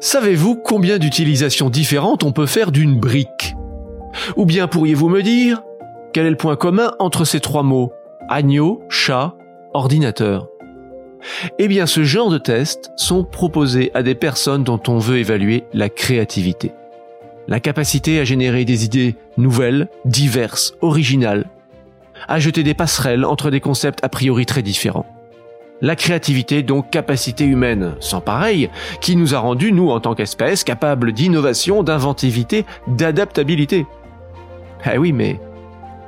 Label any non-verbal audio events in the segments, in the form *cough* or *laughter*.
Savez-vous combien d'utilisations différentes on peut faire d'une brique? Ou bien pourriez-vous me dire quel est le point commun entre ces trois mots? Agneau, chat, ordinateur Eh bien, ce genre de tests sont proposés à des personnes dont on veut évaluer la créativité. La capacité à générer des idées nouvelles, diverses, originales, à jeter des passerelles entre des concepts a priori très différents. La créativité, donc capacité humaine, sans pareil, qui nous a rendus, nous, en tant qu'espèce, capables d'innovation, d'inventivité, d'adaptabilité. Eh oui, mais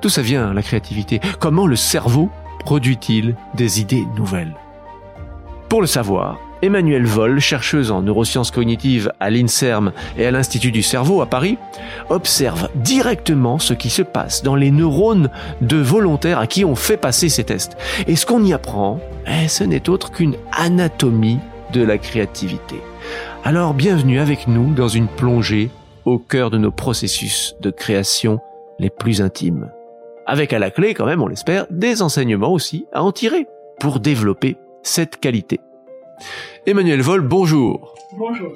d'où ça vient, la créativité? Comment le cerveau produit-il des idées nouvelles? Pour le savoir, Emmanuelle Voll, chercheuse en neurosciences cognitives à l'INSERM et à l'Institut du cerveau à Paris, observe directement ce qui se passe dans les neurones de volontaires à qui on fait passer ces tests. Et ce qu'on y apprend, eh, ce n'est autre qu'une anatomie de la créativité. Alors bienvenue avec nous dans une plongée au cœur de nos processus de création les plus intimes. Avec à la clé, quand même, on l'espère, des enseignements aussi à en tirer pour développer cette qualité. Emmanuel Vol, bonjour. Bonjour.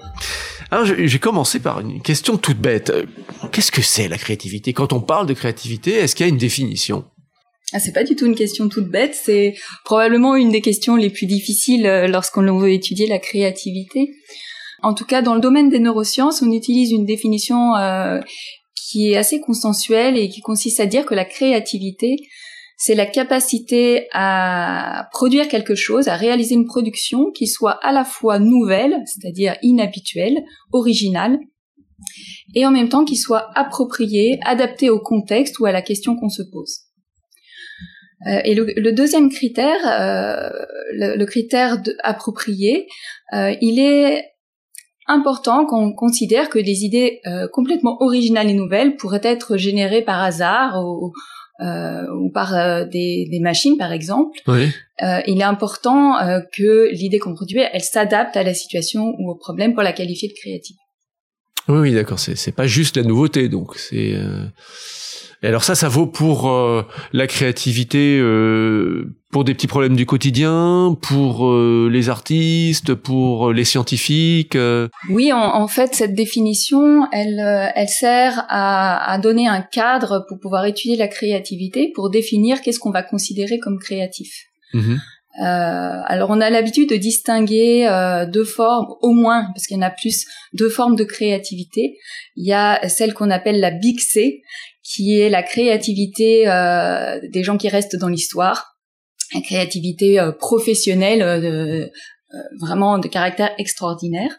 Alors, j'ai commencé par une question toute bête. Qu'est-ce que c'est la créativité? Quand on parle de créativité, est-ce qu'il y a une définition? Ah, c'est pas du tout une question toute bête, c'est probablement une des questions les plus difficiles euh, lorsqu'on veut étudier la créativité. En tout cas, dans le domaine des neurosciences, on utilise une définition euh, qui est assez consensuelle et qui consiste à dire que la créativité, c'est la capacité à produire quelque chose, à réaliser une production qui soit à la fois nouvelle, c'est-à-dire inhabituelle, originale, et en même temps qui soit appropriée, adaptée au contexte ou à la question qu'on se pose. Euh, et le, deuxième critère, euh, le, critère approprié, euh, il est important qu'on considère que des idées complètement originales et nouvelles pourraient être générées par hasard ou, euh, ou par euh, des, des, machines par exemple, oui. euh, il est important euh, que l'idée qu'on produit, elle s'adapte à la situation ou au problème pour la qualifier de créative. Oui, oui d'accord, c'est pas juste la nouveauté, donc c'est euh, et alors ça, ça vaut pour euh, la créativité, euh, pour des petits problèmes du quotidien, pour euh, les artistes, pour les scientifiques. Oui, en, fait, cette définition, elle, elle sert à, à, donner un cadre pour pouvoir étudier la créativité, pour définir qu'est-ce qu'on va considérer comme créatif. Mmh euh, alors on a l'habitude de distinguer euh, deux formes au moins, parce qu'il y en a plus, deux formes de créativité. Il y a celle qu'on appelle la Big C, qui est la créativité euh, des gens qui restent dans l'histoire, la créativité euh, professionnelle euh, vraiment de caractère extraordinaire.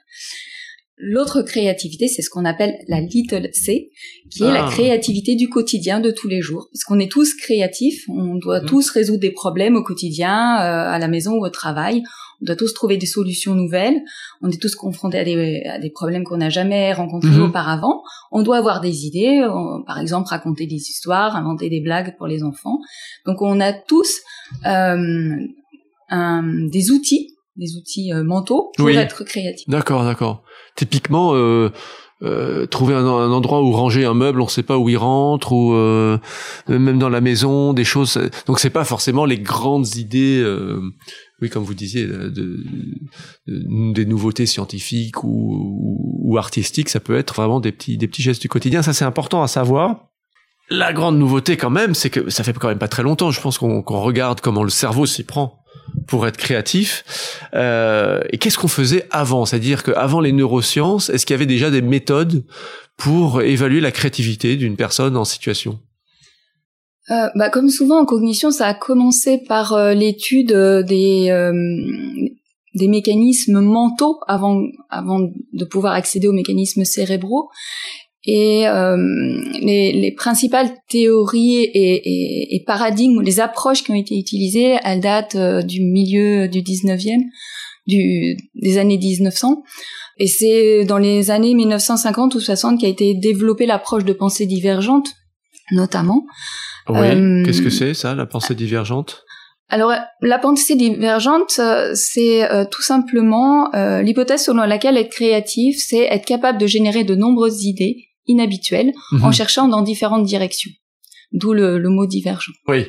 L'autre créativité, c'est ce qu'on appelle la little C, qui est la ah. créativité du quotidien de tous les jours. Parce qu'on est tous créatifs, on doit mmh. tous résoudre des problèmes au quotidien, à la maison ou au travail on doit tous trouver des solutions nouvelles, on est tous confrontés à des, problèmes qu'on n'a jamais rencontrés mhm. auparavant, on doit avoir des idées, par exemple raconter des histoires, inventer des blagues pour les enfants. Donc on a tous euh, des outils, des outils euh, mentaux pour être créatifs. D'accord, d'accord. Typiquement, euh, euh, trouver un, endroit où ranger un meuble, on ne sait pas où il rentre, ou euh, même dans la maison, des choses. Donc c'est pas forcément les grandes idées, euh, oui, comme vous disiez, de, des nouveautés scientifiques ou, artistiques. Ça peut être vraiment des petits, des petits gestes du quotidien. Ça c'est important à savoir. La grande nouveauté quand même, c'est que ça fait quand même pas très longtemps. Je pense qu'on regarde comment le cerveau s'y prend pour être créatif. Euh, et qu'est-ce qu'on faisait avant? C'est-à-dire qu'avant les neurosciences, est-ce qu'il y avait déjà des méthodes pour évaluer la créativité d'une personne en situation? Euh, bah, comme souvent en cognition, ça a commencé par euh, l'étude euh, des euh, des mécanismes mentaux avant avant de pouvoir accéder aux mécanismes cérébraux. Et les, les, principales théories et, et, et, paradigmes, les approches qui ont été utilisées, elles datent du milieu du 19e, du, des années 1900. Et c'est dans les années 1950 ou 60 qu'a été développée l'approche de pensée divergente, notamment. Oui, euh, qu'est-ce que c'est ça, la pensée divergente? Alors, la pensée divergente, c'est euh, tout simplement euh, l'hypothèse selon laquelle être créatif, c'est être capable de générer de nombreuses idées inhabituel en mhm. cherchant dans différentes directions. D'où le, mot divergent. Oui.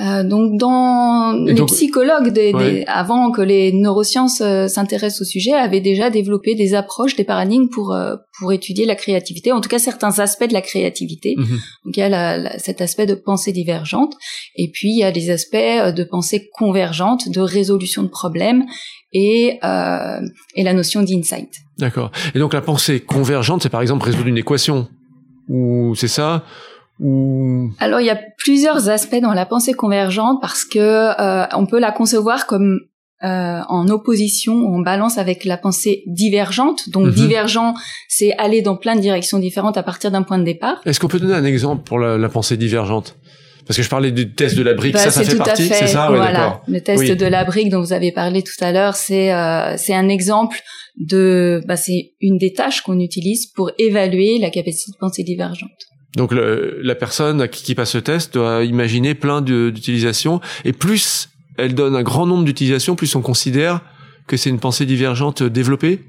Euh, donc dans les psychologues, des, avant que les neurosciences euh, s'intéressent au sujet, avaient déjà développé des approches, des paradigmes pour euh, pour étudier la créativité, en tout cas certains aspects de la créativité. Mhm. Donc il y a la, cet aspect de pensée divergente, et puis il y a des aspects de pensée convergente, de résolution de problèmes, et et la notion d'insight. D'accord. Et donc la pensée convergente, c'est par exemple résoudre une équation, ou c'est ça? Alors il y a plusieurs aspects dans la pensée convergente parce que euh, on peut la concevoir comme euh, en opposition, en balance avec la pensée divergente. Donc mhm. divergent, c'est aller dans plein de directions différentes à partir d'un point de départ. Est-ce qu'on peut donner un exemple pour la, pensée divergente? Parce que je parlais du test de la brique, bah, ça, ça fait partie, c'est ça, voilà. le test de la brique dont vous avez parlé tout à l'heure, c'est euh, c'est un exemple de, bah, c'est une des tâches qu'on utilise pour évaluer la capacité de pensée divergente. Donc la personne qui, qui, passe ce test doit imaginer plein d'utilisations et plus elle donne un grand nombre d'utilisations, plus on considère que c'est une pensée divergente développée.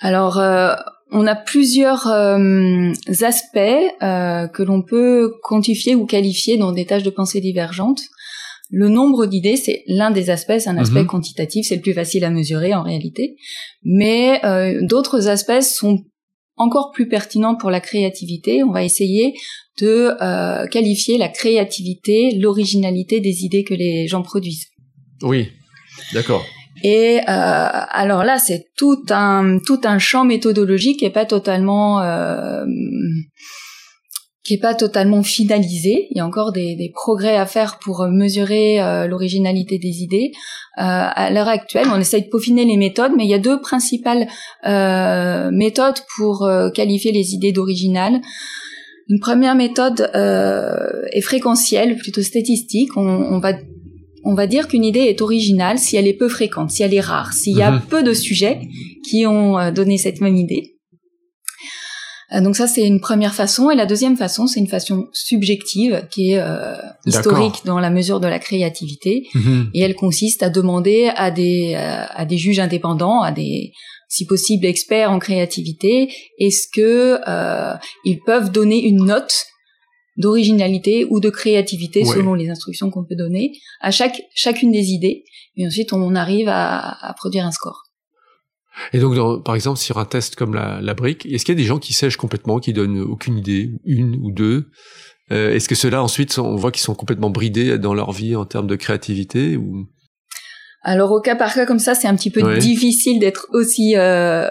Alors euh, on a plusieurs euh, aspects euh, que l'on peut quantifier ou qualifier dans des tâches de pensée divergente. Le nombre d'idées, c'est l'un des aspects, c'est un aspect mhm. quantitatif, c'est le plus facile à mesurer en réalité. Mais d'autres aspects sont encore plus pertinent pour la créativité, on va essayer de euh, qualifier la créativité, l'originalité des idées que les gens produisent. Oui, d'accord. Et euh, alors là, c'est tout un tout un champ méthodologique est pas totalement euh, qui est pas totalement finalisé. Il y a encore des, des progrès à faire pour mesurer euh, l'originalité des idées. Euh, à l'heure actuelle, on essaye de peaufiner les méthodes, mais il y a deux principales euh, méthodes pour euh, qualifier les idées d'original. Une première méthode est fréquentielle, plutôt statistique. On, on va on va dire qu'une idée est originale si elle est peu fréquente, si elle est rare, s'il y a mhm. peu de sujets qui ont donné cette même idée. Euh, donc ça, c'est une première façon. Et la deuxième façon, c'est une façon subjective qui est euh, historique dans la mesure de la créativité. Mhm. Et elle consiste à demander à des, euh, à des juges indépendants, à des si possible experts en créativité, est-ce que euh, ils peuvent donner une note d'originalité ou de créativité selon les instructions qu'on peut donner à chaque chacune des idées et ensuite on arrive à, à produire un score. Et donc, par exemple, sur un test comme la, la brique, est-ce qu'il y a des gens qui sèchent complètement, qui donnent aucune idée, une ou deux? Euh, Est-ce que ceux-là, ensuite, on voit qu'ils sont complètement bridés dans leur vie en termes de créativité ou... Alors, au cas par cas comme ça, c'est un petit peu difficile d'être aussi euh,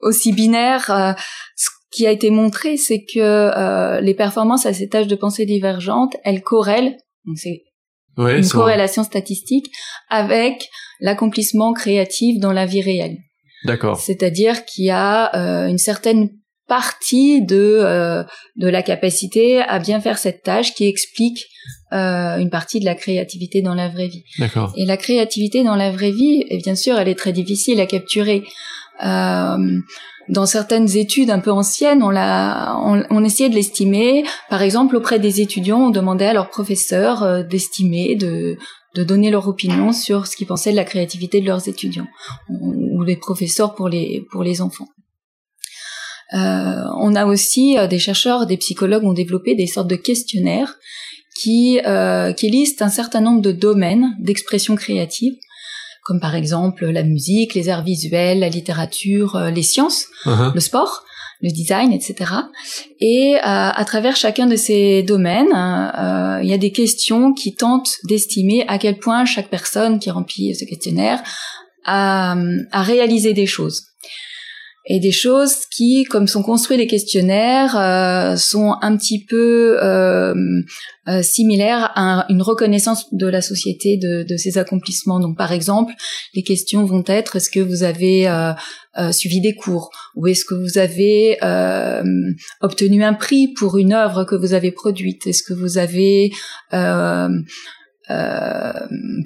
aussi binaire. Euh, ce qui a été montré, c'est que euh, les performances à ces tâches de pensée divergentes, elles corrèlent. Donc, c'est une corrélation statistique avec l'accomplissement créatif dans la vie réelle. D'accord. C'est-à-dire qu'il y a euh, une certaine partie de euh, de la capacité à bien faire cette tâche qui explique euh, une partie de la créativité dans la vraie vie. D'accord. Et la créativité dans la vraie vie, et bien sûr, elle est très difficile à capturer. Euh, dans certaines études un peu anciennes, on, l'a, on, essayait de l'estimer. Par exemple, auprès des étudiants, on demandait à leurs professeurs euh, d'estimer, de, de donner leur opinion sur ce qu'ils pensaient de la créativité de leurs étudiants ou les professeurs pour les pour les enfants. Euh, on a aussi euh, des chercheurs, des psychologues ont développé des sortes de questionnaires qui qui listent un certain nombre de domaines d'expression créative comme par exemple la musique, les arts visuels, la littérature, euh, les sciences, uh-huh. le sport, le design, etc. Et euh, à travers chacun de ces domaines, euh, il y a des questions qui tentent d'estimer à quel point chaque personne qui remplit ce questionnaire a, a réalisé des choses et des choses qui, comme sont construits les questionnaires, euh, sont un petit peu euh, euh, similaires à une reconnaissance de la société de, de, ces accomplissements. Donc, par exemple, les questions vont être est-ce que vous avez euh, euh, suivi des cours? Ou est-ce que vous avez euh, obtenu un prix pour une œuvre que vous avez produite? Est-ce que vous avez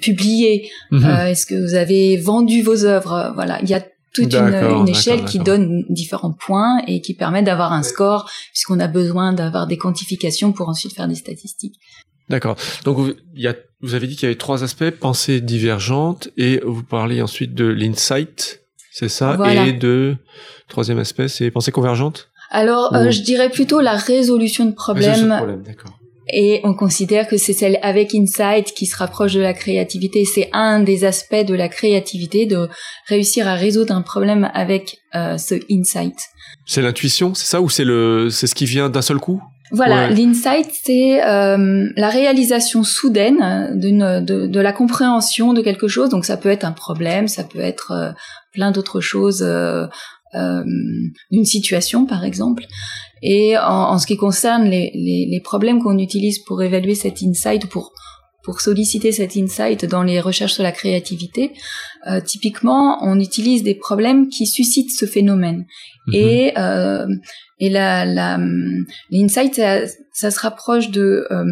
publié? Mhm. Est-ce que vous avez vendu vos œuvres? Voilà, il y a toute une, échelle qui donne différents points et qui permet d'avoir un score puisqu'on a besoin d'avoir des quantifications pour ensuite faire des statistiques. D'accord. Donc vous, y a, vous avez dit qu'il y avait trois aspects pensée divergente et vous parlez ensuite de l'insight, c'est ça, et de troisième aspect, c'est pensée convergente? Alors euh, je dirais plutôt la résolution de problèmes. Résolution de problème, d'accord et on considère que c'est celle avec insight qui se rapproche de la créativité. C'est un des aspects de la créativité de réussir à résoudre un problème avec euh, ce insight. C'est l'intuition, c'est ça ou c'est le c'est ce qui vient d'un seul coup? Voilà, l'insight, c'est euh, la réalisation soudaine d'une de, de, la compréhension de quelque chose. Donc ça peut être un problème, ça peut être euh, plein d'autres choses, euh, euh, une situation par exemple. Et en, en ce qui concerne les, les, les problèmes qu'on utilise pour évaluer cet insight, pour pour solliciter cet insight dans les recherches sur la créativité, euh, typiquement, on utilise des problèmes qui suscitent ce phénomène. Mhm. Et euh, et la, la l'insight, ça, ça, se rapproche de euh,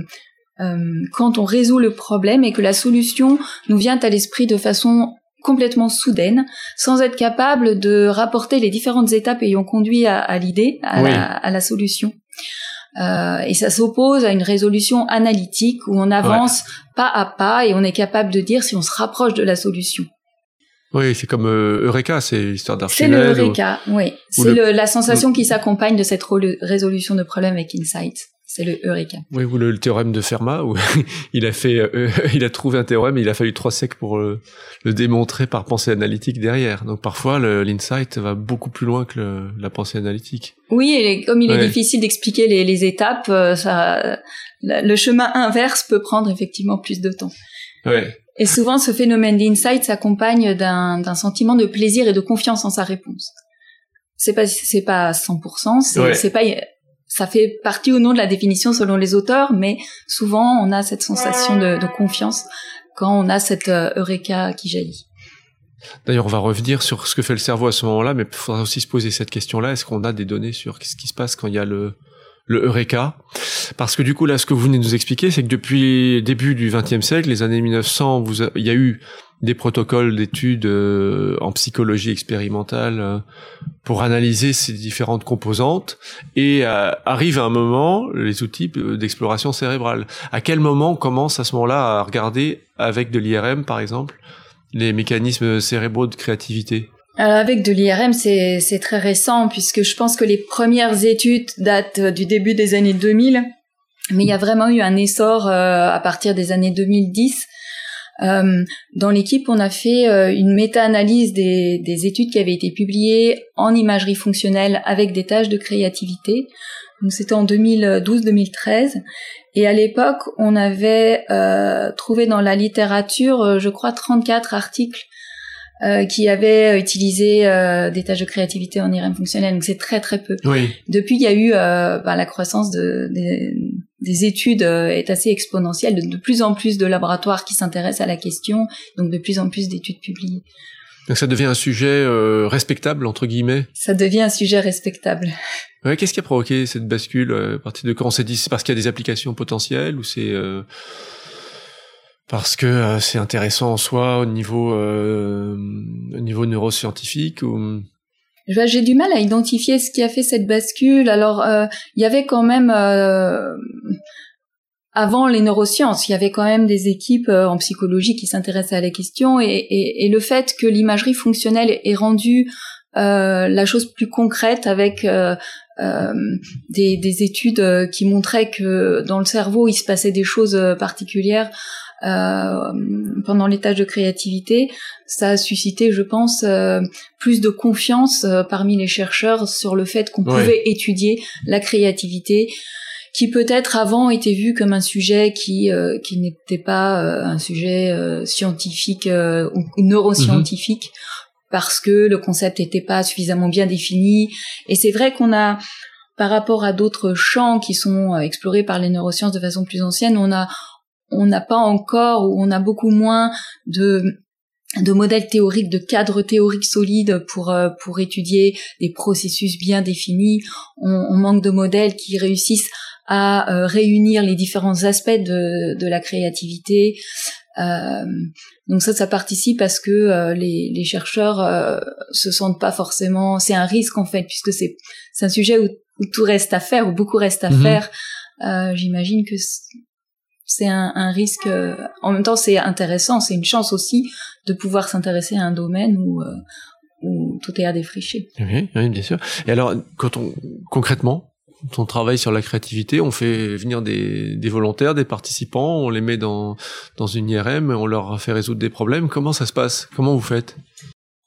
euh, quand on résout le problème et que la solution nous vient à l'esprit de façon complètement soudaine, sans être capable de rapporter les différentes étapes ayant conduit à, à l'idée, à, la, à la solution. Euh, et ça s'oppose à une résolution analytique où on avance pas à pas et on est capable de dire si on se rapproche de la solution. Oui, c'est comme euh, Eureka, c'est l'histoire d'Archimède. C'est le Eureka, oui. C'est la sensation qui s'accompagne de cette résolution de problème avec Insight. C'est le Eureka. Oui, ou le, théorème de Fermat, où *laughs* il a fait, euh, il a trouvé un théorème et il a fallu trois siècles pour le, démontrer par pensée analytique derrière. Donc parfois, l'insight va beaucoup plus loin que la pensée analytique. Oui, et comme il est difficile d'expliquer les, les, étapes, euh, ça, le chemin inverse peut prendre effectivement plus de temps. Ouais. Et souvent, ce phénomène d'insight s'accompagne d'un sentiment de plaisir et de confiance en sa réponse. C'est pas, c'est pas 100%, c'est c'est pas ça fait partie ou non de la définition selon les auteurs, mais souvent on a cette sensation de, confiance quand on a cette euh, eureka qui jaillit. D'ailleurs, on va revenir sur ce que fait le cerveau à ce moment-là, mais il faudra aussi se poser cette question-là. Est-ce qu'on a des données sur ce qui se passe quand il y a le, le Eureka. Parce que du coup, là, ce que vous venez de nous expliquer, c'est que depuis début du XXe siècle, les années 1900, vous il y a eu des protocoles d'études euh, en psychologie expérimentale euh, pour analyser ces différentes composantes. Et euh, arrive un moment les outils d'exploration cérébrale. À quel moment on commence à ce moment-là à regarder avec de l'IRM par exemple les mécanismes cérébraux de créativité? Avec de l'IRM, c'est très récent puisque je pense que les premières études datent du début des années 2000, mais il y a vraiment eu un essor à partir des années 2010 euh, dans l'équipe, on a fait euh, une méta-analyse des, des, études qui avaient été publiées en imagerie fonctionnelle avec des tâches de créativité. C'était en 2012-2013. Et à l'époque, on avait euh, trouvé dans la littérature, euh, je crois, 34 articles euh, qui avaient utilisé euh, des tâches de créativité en IRM fonctionnel. Donc c'est très très peu. Oui. Depuis, il y a eu ben, la croissance de, des études euh, est assez exponentielle, de, de, plus en plus de laboratoires qui s'intéressent à la question, donc de plus en plus d'études publiées. Donc ça devient un sujet euh, respectable entre guillemets? Ça devient un sujet respectable. Ouais, qu'est-ce qui a provoqué cette bascule? Euh, à partir de quand on s'est dit c'est parce qu'il y a des applications potentielles ou c'est parce que c'est intéressant en soi au niveau au niveau neuroscientifique ou j'ai du mal à identifier ce qui a fait cette bascule. Alors, euh, il y avait quand même, euh, avant les neurosciences, il y avait quand même des équipes euh, en psychologie qui s'intéressaient à la question, et, le fait que l'imagerie fonctionnelle ait rendu la chose plus concrète avec des, des, études qui montraient que dans le cerveau il se passait des choses particulières euh, pendant les tâches de créativité, ça a suscité, je pense, euh, plus de confiance euh, parmi les chercheurs sur le fait qu'on pouvait étudier la créativité qui peut-être avant était vu comme un sujet qui qui n'était pas un sujet scientifique ou neuroscientifique mhm. parce que le concept n'était pas suffisamment bien défini et c'est vrai qu'on a par rapport à d'autres champs qui sont explorés par les neurosciences de façon plus ancienne, on a on n'a pas encore ou on a beaucoup moins de de modèles théoriques, de cadres théoriques solides pour euh, pour étudier des processus bien définis. On, manque de modèles qui réussissent à euh, réunir les différents aspects de, de la créativité. Euh, donc ça, ça participe parce que les, les chercheurs se sentent pas forcément. C'est un risque en fait, puisque c'est c'est un sujet où, tout reste à faire, où beaucoup reste à mm-hmm. faire. J'imagine que c'est un, risque. Euh, en même temps, c'est intéressant, c'est une chance aussi de pouvoir s'intéresser à un domaine où, euh, où tout est à défricher. Oui, bien sûr. Et alors, quand on concrètement, on travaille sur la créativité, on fait venir des, des, volontaires, des participants, on les met dans, dans une IRM, on leur fait résoudre des problèmes. Comment ça se passe? Comment vous faites?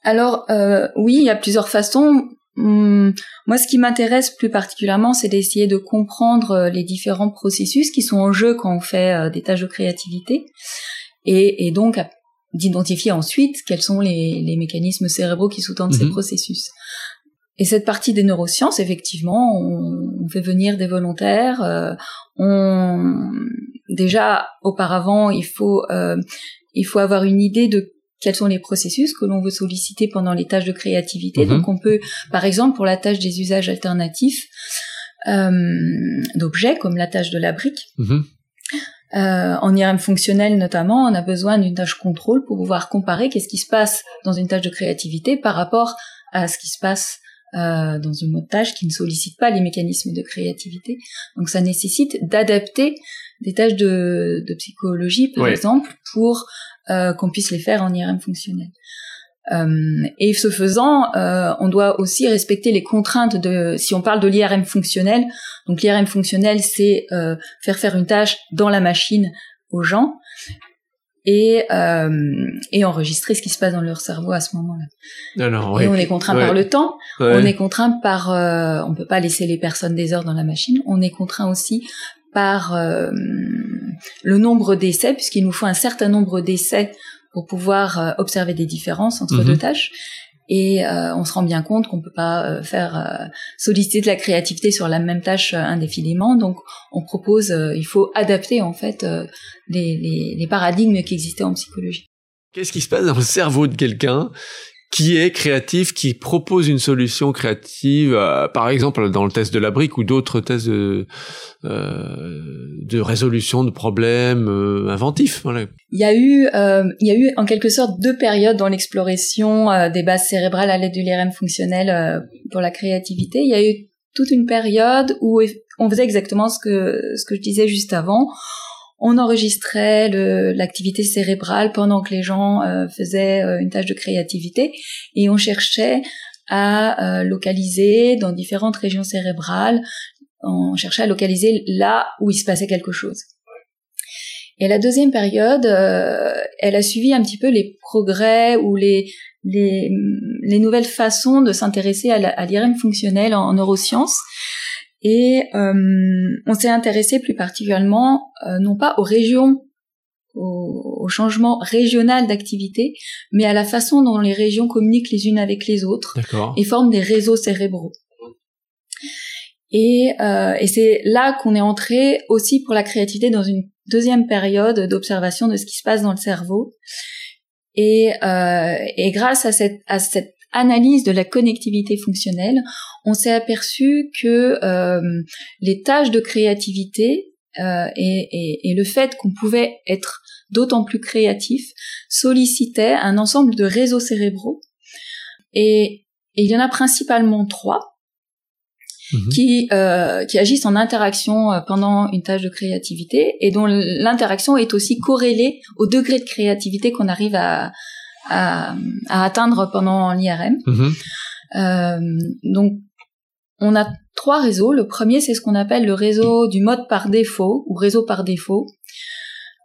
Alors euh, oui, il y a plusieurs façons. Hum, moi, ce qui m'intéresse plus particulièrement, c'est d'essayer de comprendre euh, les différents processus qui sont en jeu quand on fait euh, des tâches de créativité, et, et donc d'identifier ensuite quels sont les, les, mécanismes cérébraux qui sous-tendent ces mhm. processus. Et cette partie des neurosciences, effectivement, on, fait venir des volontaires. Euh, on déjà auparavant, il faut euh, il faut avoir une idée de quels sont les processus que l'on veut solliciter pendant les tâches de créativité. Mhm. Donc on peut, par exemple, pour la tâche des usages alternatifs euh, d'objets, comme la tâche de la brique, mhm. euh, en IRM fonctionnel notamment, on a besoin d'une tâche contrôle pour pouvoir comparer qu'est-ce qui se passe dans une tâche de créativité par rapport à ce qui se passe euh, dans une autre tâche qui ne sollicite pas les mécanismes de créativité. Donc ça nécessite d'adapter des tâches de, de psychologie, par exemple, pour qu'on puisse les faire en IRM fonctionnel. Euh, et ce faisant, euh, on doit aussi respecter les contraintes de, si on parle de l'IRM fonctionnel, donc l'IRM fonctionnel, c'est euh, faire faire une tâche dans la machine aux gens, et, euh, et enregistrer ce qui se passe dans leur cerveau à ce moment-là. Alors, Et on est contraint par le temps, on est contraint par, euh, on peut pas laisser les personnes des heures dans la machine, on est contraint aussi par euh, le nombre d'essais, puisqu'il nous faut un certain nombre d'essais pour pouvoir euh, observer des différences entre mhm. deux tâches. Et euh, on se rend bien compte qu'on peut pas euh, faire euh, solliciter de la créativité sur la même tâche indéfiniment. Donc, on propose, il faut adapter en fait les, les, les paradigmes qui existaient en psychologie. Qu'est-ce qui se passe dans le cerveau de quelqu'un qui est créatif, qui propose une solution créative, euh, par exemple dans le test de la brique ou d'autres tests de, euh, de résolution de problèmes euh, inventifs. Voilà. Il y a eu, il y a eu en quelque sorte deux périodes dans l'exploration des bases cérébrales à l'aide du l'IRM fonctionnel pour la créativité. Il y a eu toute une période où on faisait exactement ce que ce que je disais juste avant on enregistrait l'activité cérébrale pendant que les gens euh, faisaient euh, une tâche de créativité et on cherchait à euh, localiser dans différentes régions cérébrales, on cherchait à localiser là où il se passait quelque chose. Et la deuxième période, elle a suivi un petit peu les progrès ou les, les, nouvelles façons de s'intéresser à l'IRM fonctionnel en neurosciences. Et euh, on s'est intéressé plus particulièrement euh, non pas aux régions, au, changement régional d'activité, mais à la façon dont les régions communiquent les unes avec les autres et forment des réseaux cérébraux. Et, euh, et c'est là qu'on est entré aussi pour la créativité dans une deuxième période d'observation de ce qui se passe dans le cerveau. Et, euh, et grâce à cette, à cette analyse de la connectivité fonctionnelle, on s'est aperçu que euh, les tâches de créativité euh, et, le fait qu'on pouvait être d'autant plus créatif sollicitaient un ensemble de réseaux cérébraux. Et, il y en a principalement trois mhm. qui, euh, qui agissent en interaction pendant une tâche de créativité et dont l'interaction est aussi corrélée au degré de créativité qu'on arrive à, à, atteindre pendant l'IRM. Mhm. Euh, donc, on a trois réseaux. Le premier, c'est ce qu'on appelle le réseau du mode par défaut ou réseau par défaut.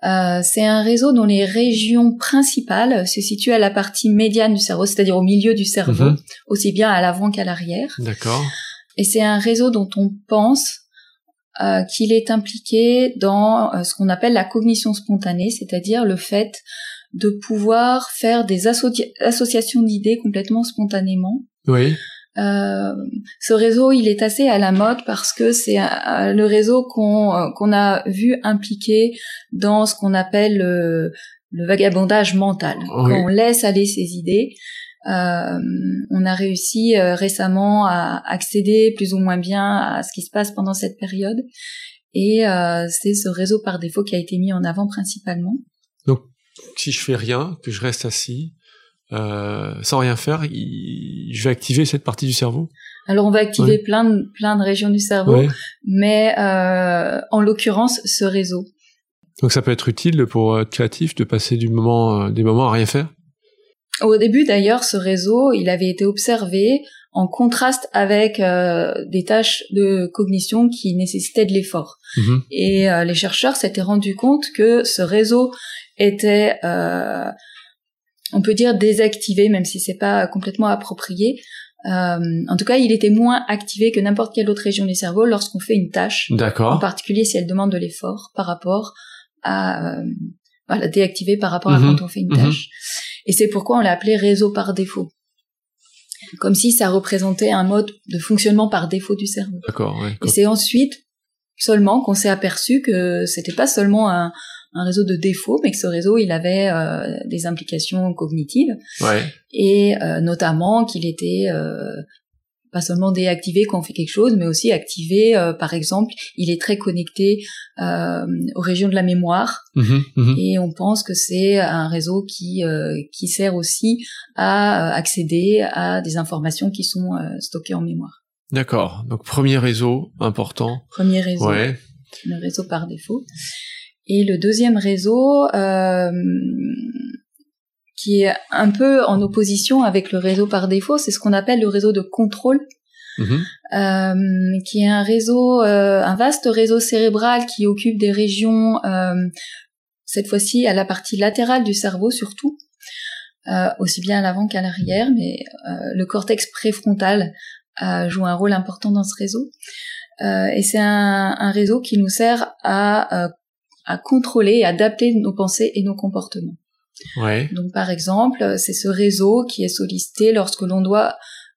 Euh, c'est un réseau dont les régions principales se situent à la partie médiane du cerveau, c'est-à-dire au milieu du cerveau, mhm. aussi bien à l'avant qu'à l'arrière. D'accord. Et c'est un réseau dont on pense euh, qu'il est impliqué dans euh, ce qu'on appelle la cognition spontanée, c'est-à-dire le fait de pouvoir faire des associations d'idées complètement spontanément. Oui. Euh, ce réseau, il est assez à la mode parce que c'est euh, le réseau qu'on euh, qu'on a vu impliqué dans ce qu'on appelle le, vagabondage mental. Quand on laisse aller ses idées, euh, on a réussi récemment à accéder plus ou moins bien à ce qui se passe pendant cette période. Et c'est ce réseau par défaut qui a été mis en avant principalement. Donc si je fais rien, que je reste assis, euh, sans rien faire, je vais activer cette partie du cerveau Alors on va activer plein, de, plein de régions du cerveau, mais euh, en l'occurrence ce réseau. Donc ça peut être utile pour être créatif de passer du moment, euh, des moments à rien faire? Au début d'ailleurs, ce réseau, il avait été observé en contraste avec des tâches de cognition qui nécessitaient de l'effort. Mhm. Et les chercheurs s'étaient rendus compte que ce réseau était, on peut dire, désactivé, même si c'est pas complètement approprié, euh, en tout cas, il était moins activé que n'importe quelle autre région du cerveau lorsqu'on fait une tâche. D'accord. En particulier si elle demande de l'effort par rapport à euh, voilà, déactiver par rapport à mhm. quand on fait une mhm. tâche. Et c'est pourquoi on l'a appelé réseau par défaut. Comme si ça représentait un mode de fonctionnement par défaut du cerveau. D'accord. Ouais, Et c'est ensuite seulement qu'on s'est aperçu que c'était pas seulement un, un réseau de défaut, mais que ce réseau, il avait euh, des implications cognitives. Ouais. Et euh, notamment qu'il était euh, pas seulement déactivé quand on fait quelque chose, mais aussi activé, par exemple, il est très connecté aux régions de la mémoire. Mmh mmh Et on pense que c'est un réseau qui, qui sert aussi à accéder à des informations qui sont stockées en mémoire. D'accord. Donc premier réseau important. Premier réseau. Ouais. Le réseau par défaut. Et le deuxième réseau, euh, qui est un peu en opposition avec le réseau par défaut, c'est ce qu'on appelle le réseau de contrôle, mhm. euh, qui est un réseau, euh, un vaste réseau cérébral qui occupe des régions, cette fois-ci à la partie latérale du cerveau surtout, aussi bien à l'avant qu'à l'arrière, mais le cortex préfrontal joue un rôle important dans ce réseau. et c'est un, un, réseau qui nous sert à à contrôler et adapter nos pensées et nos comportements. Ouais. Donc par exemple, c'est ce réseau qui est sollicité lorsque l'on doit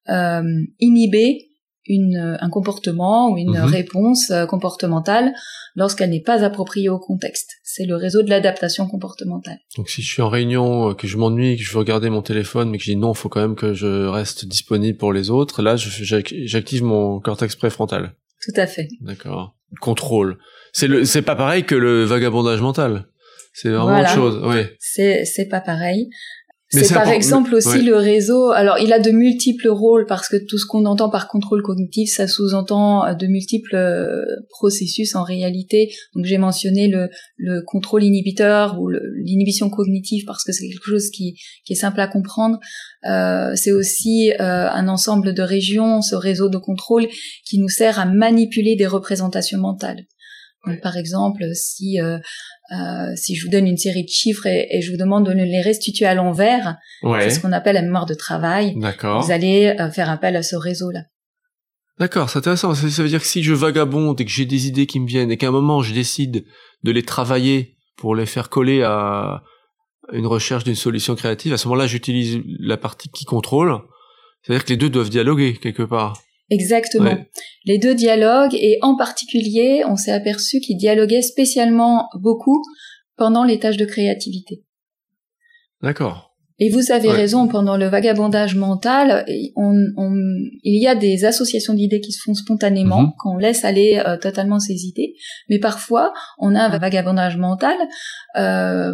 euh, inhiber une, un comportement ou une mhm. réponse euh, comportementale lorsqu'elle n'est pas appropriée au contexte. C'est le réseau de l'adaptation comportementale. Donc si je suis en réunion, euh, que je m'ennuie, que je veux regarder mon téléphone, mais que je dis non, il faut quand même que je reste disponible pour les autres, là j'active mon cortex préfrontal. Tout à fait. D'accord. Contrôle. C'est le, c'est pas pareil que le vagabondage mental. C'est vraiment autre chose, oui. C'est, c'est pas pareil. C'est par exemple aussi le réseau. Alors, il a de multiples rôles parce que tout ce qu'on entend par contrôle cognitif, ça sous-entend euh, de multiples euh, processus en réalité. Donc, j'ai mentionné le, le contrôle inhibiteur ou l'inhibition cognitive parce que c'est quelque chose qui, qui est simple à comprendre. Euh, c'est aussi euh, un ensemble de régions, ce réseau de contrôle qui nous sert à manipuler des représentations mentales par exemple, si euh, euh, si je vous donne une série de chiffres et, je vous demande de les restituer à l'envers, c'est ce qu'on appelle la mémoire de travail. D'accord. Vous allez euh, faire appel à ce réseau-là. D'accord, c'est intéressant. Ça, veut dire que si je vagabonde et que j'ai des idées qui me viennent et qu'à un moment je décide de les travailler pour les faire coller à une recherche d'une solution créative, à ce moment-là j'utilise la partie qui contrôle. C'est-à-dire que les deux doivent dialoguer quelque part. Exactement. Les deux dialogues, et en particulier, on s'est aperçu qu'ils dialoguaient spécialement beaucoup pendant les tâches de créativité. D'accord. Et vous avez raison, pendant le vagabondage mental, on, il y a des associations d'idées qui se font spontanément mhm. quand on laisse aller euh, totalement ces idées. Mais parfois, on a un vagabondage mental euh,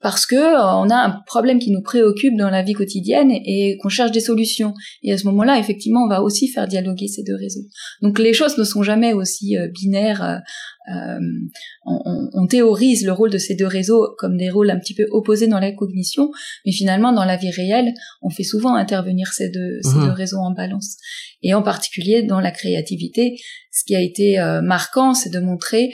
parce que euh, on a un problème qui nous préoccupe dans la vie quotidienne et, qu'on cherche des solutions. Et à ce moment-là, effectivement, on va aussi faire dialoguer ces deux réseaux. Donc les choses ne sont jamais aussi euh, binaires. Euh, on, on, théorise le rôle de ces deux réseaux comme des rôles un petit peu opposés dans la cognition, mais finalement, dans la vie réelle, on fait souvent intervenir ces deux, ces mmh. deux réseaux en balance. Et en particulier dans la créativité, ce qui a été marquant, c'est de montrer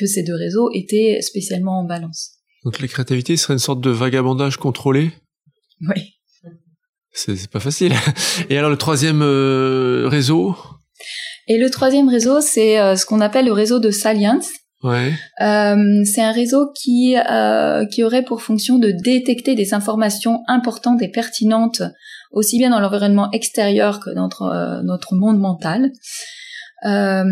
que ces deux réseaux étaient spécialement en balance. Donc la créativité serait une sorte de vagabondage contrôlé? Oui. C'est pas facile. Et alors le troisième euh, réseau? Et le troisième réseau, c'est euh, ce qu'on appelle le réseau de salience. Ouais. Euh, c'est un réseau qui qui aurait pour fonction de détecter des informations importantes et pertinentes aussi bien dans l'environnement extérieur que dans notre notre monde mental. Euh,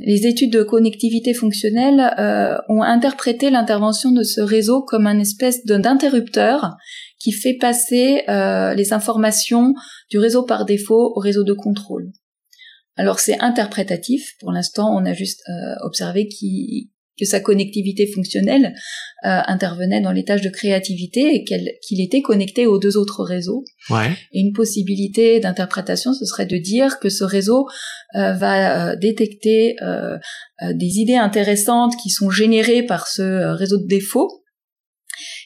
les études de connectivité fonctionnelle euh, ont interprété l'intervention de ce réseau comme un espèce d'interrupteur qui fait passer euh, les informations du réseau par défaut au réseau de contrôle. Alors c'est interprétatif. Pour l'instant, on a juste observé qu'il que sa connectivité fonctionnelle euh, intervenait dans les tâches de créativité et qu'il était connecté aux deux autres réseaux. Ouais. Et une possibilité d'interprétation, ce serait de dire que ce réseau euh, va euh, détecter des idées intéressantes qui sont générées par ce réseau de défauts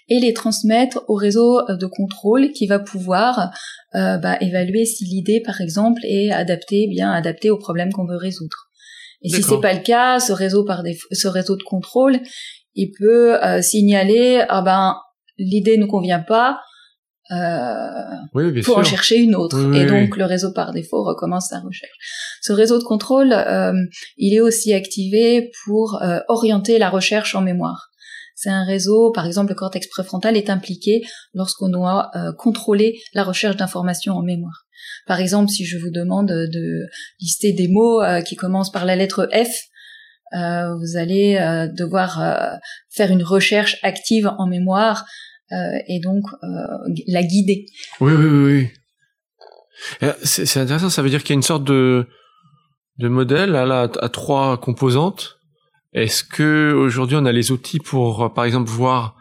et les transmettre au réseau de contrôle qui va pouvoir bah, évaluer si l'idée, par exemple, est adaptée, bien adaptée au problème qu'on veut résoudre. Et si c'est pas le cas, ce réseau par ce réseau de contrôle, il peut signaler ah ben l'idée ne convient pas, euh, oui, pour en chercher une autre. et donc le réseau par défaut recommence sa recherche. Ce réseau de contrôle, euh, il est aussi activé pour euh, orienter la recherche en mémoire. C'est un réseau, par exemple, le cortex préfrontal est impliqué lorsqu'on doit euh, contrôler la recherche d'informations en mémoire. Par exemple, si je vous demande de lister des mots qui commencent par la lettre F, vous allez devoir faire une recherche active en mémoire euh, et donc euh, la guider. Oui, oui, oui. oui. Euh, c'est intéressant, ça veut dire qu'il y a une sorte de, modèle là, à trois composantes. Est-ce que aujourd'hui on a les outils pour, par exemple, voir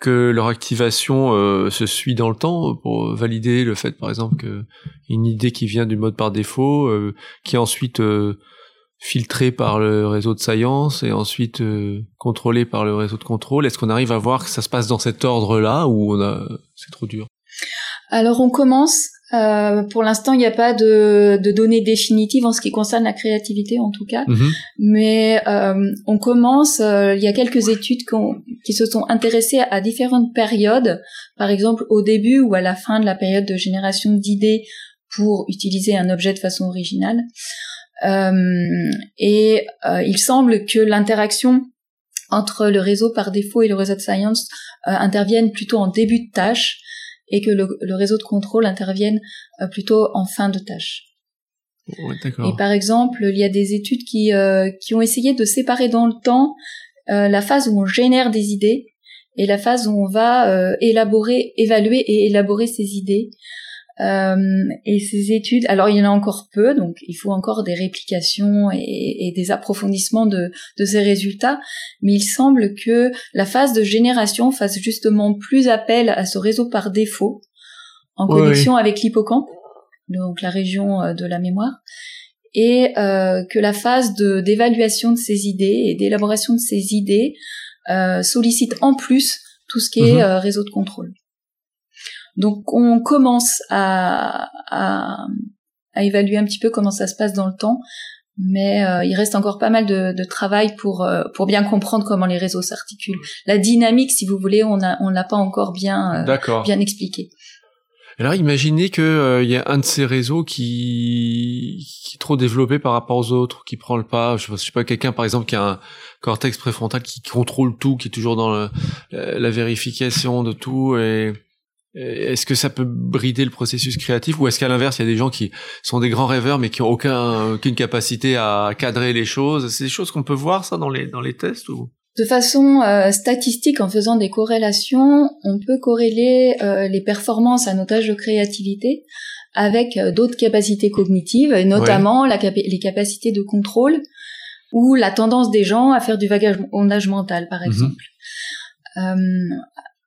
que leur activation euh, se suit dans le temps pour valider le fait, par exemple, qu'une idée qui vient du mode par défaut, euh, qui ensuite euh, filtré par le réseau de science et ensuite euh, contrôlé par le réseau de contrôle. Est-ce qu'on arrive à voir que ça se passe dans cet ordre-là ou on a... c'est trop dur? Alors on commence. Euh, pour l'instant, il n'y a pas de, de, données définitives en ce qui concerne la créativité, en tout cas. Mm-hmm. Mais euh, on commence. Euh, il y a quelques études qui se sont intéressées à, à différentes périodes. Par exemple, au début ou à la fin de la période de génération d'idées pour utiliser un objet de façon originale. Euh, et il semble que l'interaction entre le réseau par défaut et le réseau de science euh, intervienne plutôt en début de tâche et que le, réseau de contrôle intervienne plutôt en fin de tâche. et par exemple, il y a des études qui, qui ont essayé de séparer dans le temps la phase où on génère des idées et la phase où on va élaborer, évaluer et élaborer ces idées. Euh, et ces études, alors il y en a encore peu, donc il faut encore des réplications et, des approfondissements de, de, ces résultats, mais il semble que la phase de génération fasse justement plus appel à ce réseau par défaut, en connexion avec l'hippocampe, donc la région euh, de la mémoire, et euh, que la phase d'évaluation de ces idées et d'élaboration de ces idées euh, sollicite en plus tout ce qui est mhm. réseau de contrôle. Donc on commence à, à, à, évaluer un petit peu comment ça se passe dans le temps, mais euh, il reste encore pas mal de, de travail pour euh, pour bien comprendre comment les réseaux s'articulent. La dynamique, si vous voulez, on a on l'a pas encore bien euh, bien expliqué. Alors imaginez que il y a un de ces réseaux qui qui est trop développé par rapport aux autres, qui prend le pas. Je sais pas, je sais pas quelqu'un par exemple qui a un cortex préfrontal qui contrôle tout, qui est toujours dans la vérification de tout et est-ce que ça peut brider le processus créatif ou est-ce qu'à l'inverse, il y a des gens qui sont des grands rêveurs mais qui ont aucun, aucune capacité à cadrer les choses? C'est des choses qu'on peut voir ça dans les dans les tests ou? De façon euh, statistique, en faisant des corrélations, on peut corréler euh, les performances à notage de créativité avec euh, d'autres capacités cognitives, et notamment la les capacités de contrôle ou la tendance des gens à faire du vagabondage mental, par mhm. exemple.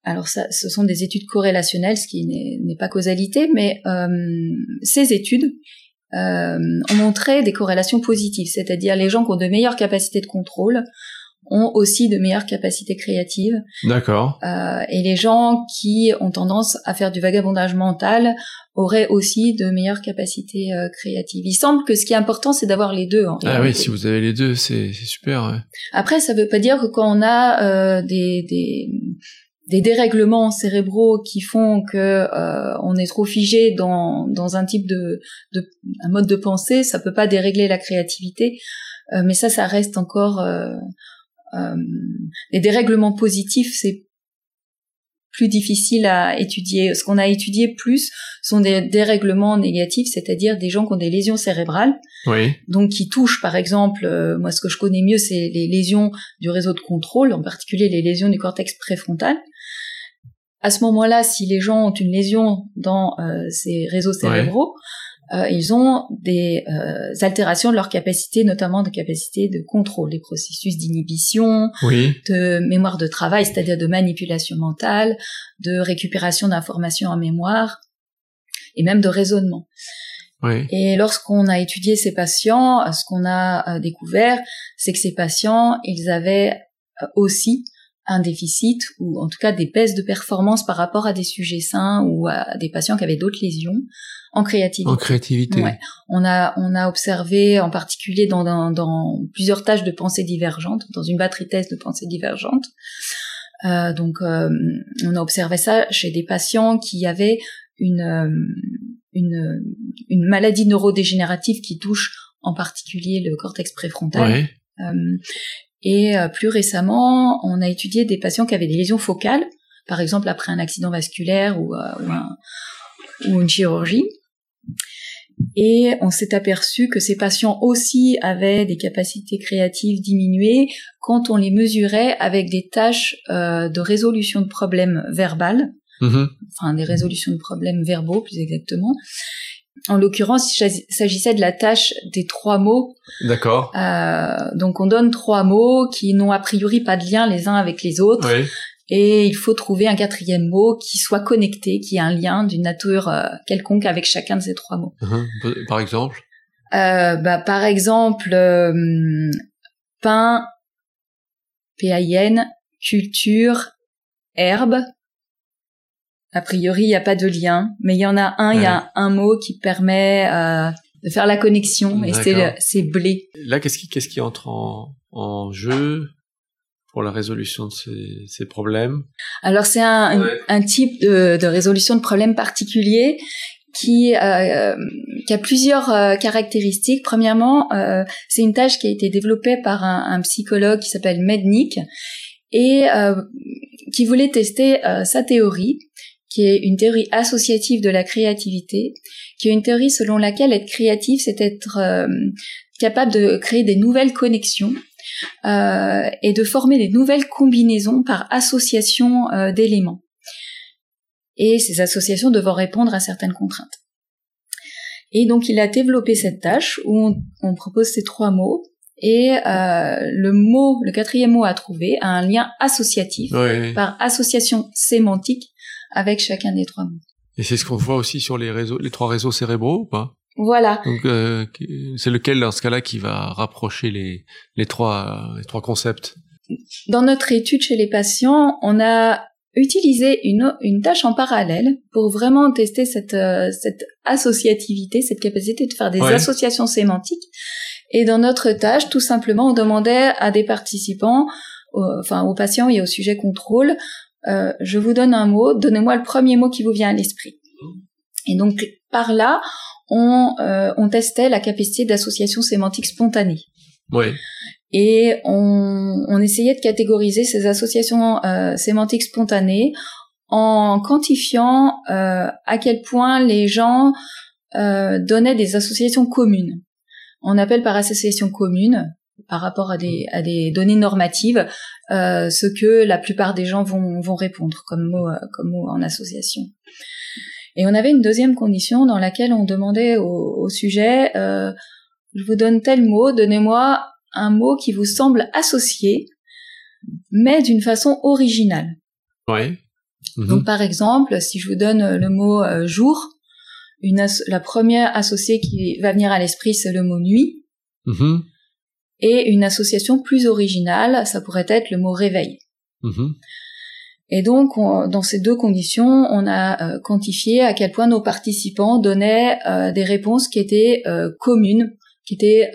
Alors ça, ce sont des études corrélationnelles, ce qui n'est pas causalité, mais euh, ces études euh, ont montré des corrélations positives, c'est-à-dire les gens qui ont de meilleures capacités de contrôle ont aussi de meilleures capacités créatives. D'accord. Euh, et les gens qui ont tendance à faire du vagabondage mental auraient aussi de meilleures capacités euh, créatives. Il semble que ce qui est important, c'est d'avoir les deux. ah oui, si vous avez les deux, c'est super. Ouais. Après, ça veut pas dire que quand on a euh, des, des des dérèglements cérébraux qui font que euh, on est trop figé dans, dans un type de, de un mode de pensée, ça peut pas dérégler la créativité, euh, mais ça, ça reste encore euh, euh, les dérèglements positifs, c'est plus difficile à étudier. Ce qu'on a étudié plus sont des dérèglements négatifs, c'est-à-dire des gens qui ont des lésions cérébrales, oui. donc qui touchent, par exemple, moi ce que je connais mieux, c'est les lésions du réseau de contrôle, en particulier les lésions du cortex préfrontal. À ce moment-là, si les gens ont une lésion dans euh, ces réseaux cérébraux, euh, ils ont des euh, altérations de leur capacité, notamment de capacité de contrôle, des processus d'inhibition, de mémoire de travail, c'est-à-dire de manipulation mentale, de récupération d'informations en mémoire, et même de raisonnement. Et lorsqu'on a étudié ces patients, ce qu'on a découvert, c'est que ces patients, ils avaient aussi un déficit ou en tout cas des baisses de performance par rapport à des sujets sains ou à des patients qui avaient d'autres lésions en créativité. En créativité. Ouais. On a on a observé en particulier dans, dans, dans plusieurs tâches de pensée divergentes, dans une batterie test de pensée divergente. Euh, donc euh, on a observé ça chez des patients qui avaient une euh, une, une maladie neurodégénérative qui touche en particulier le cortex préfrontal. Ouais. Euh, et euh, plus récemment, on a étudié des patients qui avaient des lésions focales, par exemple après un accident vasculaire ou, euh, ou, un, ou une chirurgie. Et on s'est aperçu que ces patients aussi avaient des capacités créatives diminuées quand on les mesurait avec des tâches euh, de résolution de problèmes verbales, Mhm. enfin des résolutions de problèmes verbaux plus exactement. En l'occurrence, il s'agissait de la tâche des trois mots. D'accord. Euh, donc on donne trois mots qui n'ont a priori pas de lien les uns avec les autres. Oui. Et il faut trouver un quatrième mot qui soit connecté, qui ait un lien d'une nature euh, quelconque avec chacun de ces trois mots. Mhm. Par exemple? Euh, bah, par exemple, euh, pain, P-A-I-N, culture, herbe. A priori, il n'y a pas de lien, mais il y en a un, il y a un mot qui permet euh, de faire la connexion, et c'est blé. Là, qu'est-ce qui, qu'est-ce qui entre en, en jeu pour la résolution de ces, ces problèmes? Alors c'est un, Ouais. un type de, de résolution de problème particulier qui, euh, qui a plusieurs euh, caractéristiques. Premièrement, euh, c'est une tâche qui a été développée par un, un psychologue qui s'appelle Mednick et euh, qui voulait tester euh, sa théorie, qui est une théorie associative de la créativité, qui est une théorie selon laquelle être créatif, c'est être euh, capable de créer des nouvelles connexions euh, et de former des nouvelles combinaisons par association euh, d'éléments. Et ces associations devant répondre à certaines contraintes. Et donc il a développé cette tâche où on, on propose ces trois mots et euh, le mot, le quatrième mot à trouver a un lien associatif Oui. par association sémantique avec chacun des trois mots. Et c'est ce qu'on voit aussi sur les réseaux, les trois réseaux cérébraux ou pas? Voilà. Donc, euh, c'est lequel dans ce cas-là qui va rapprocher les, les trois, les trois concepts? Dans notre étude chez les patients, on a utilisé une, une tâche en parallèle pour vraiment tester cette, euh, cette associativité, cette capacité de faire des Ouais. associations sémantiques. Et dans notre tâche, tout simplement, on demandait à des participants, enfin aux patients et au sujet contrôle, euh, je vous donne un mot, donnez-moi le premier mot qui vous vient à l'esprit. Et donc par là, on, euh, on testait la capacité d'association sémantique spontanée Oui. et on, on essayait de catégoriser ces associations euh, sémantiques spontanées en quantifiant euh, à quel point les gens euh, donnaient des associations communes. On appelle par association commune, par rapport à des, à des données normatives, euh, ce que la plupart des gens vont, vont répondre comme mot, euh, comme mot en association. Et on avait une deuxième condition dans laquelle on demandait au, au sujet, euh, je vous donne tel mot, donnez-moi un mot qui vous semble associé, mais d'une façon originale. Oui. Mhm. Donc par exemple, si je vous donne le mot euh, jour, une la première associée qui va venir à l'esprit, c'est le mot nuit, Mhm. Et une association plus originale, ça pourrait être le mot réveil. Mhm. Et donc, on- dans ces deux conditions, on a euh, quantifié à quel point nos participants donnaient euh, des réponses qui étaient euh, communes, qui étaient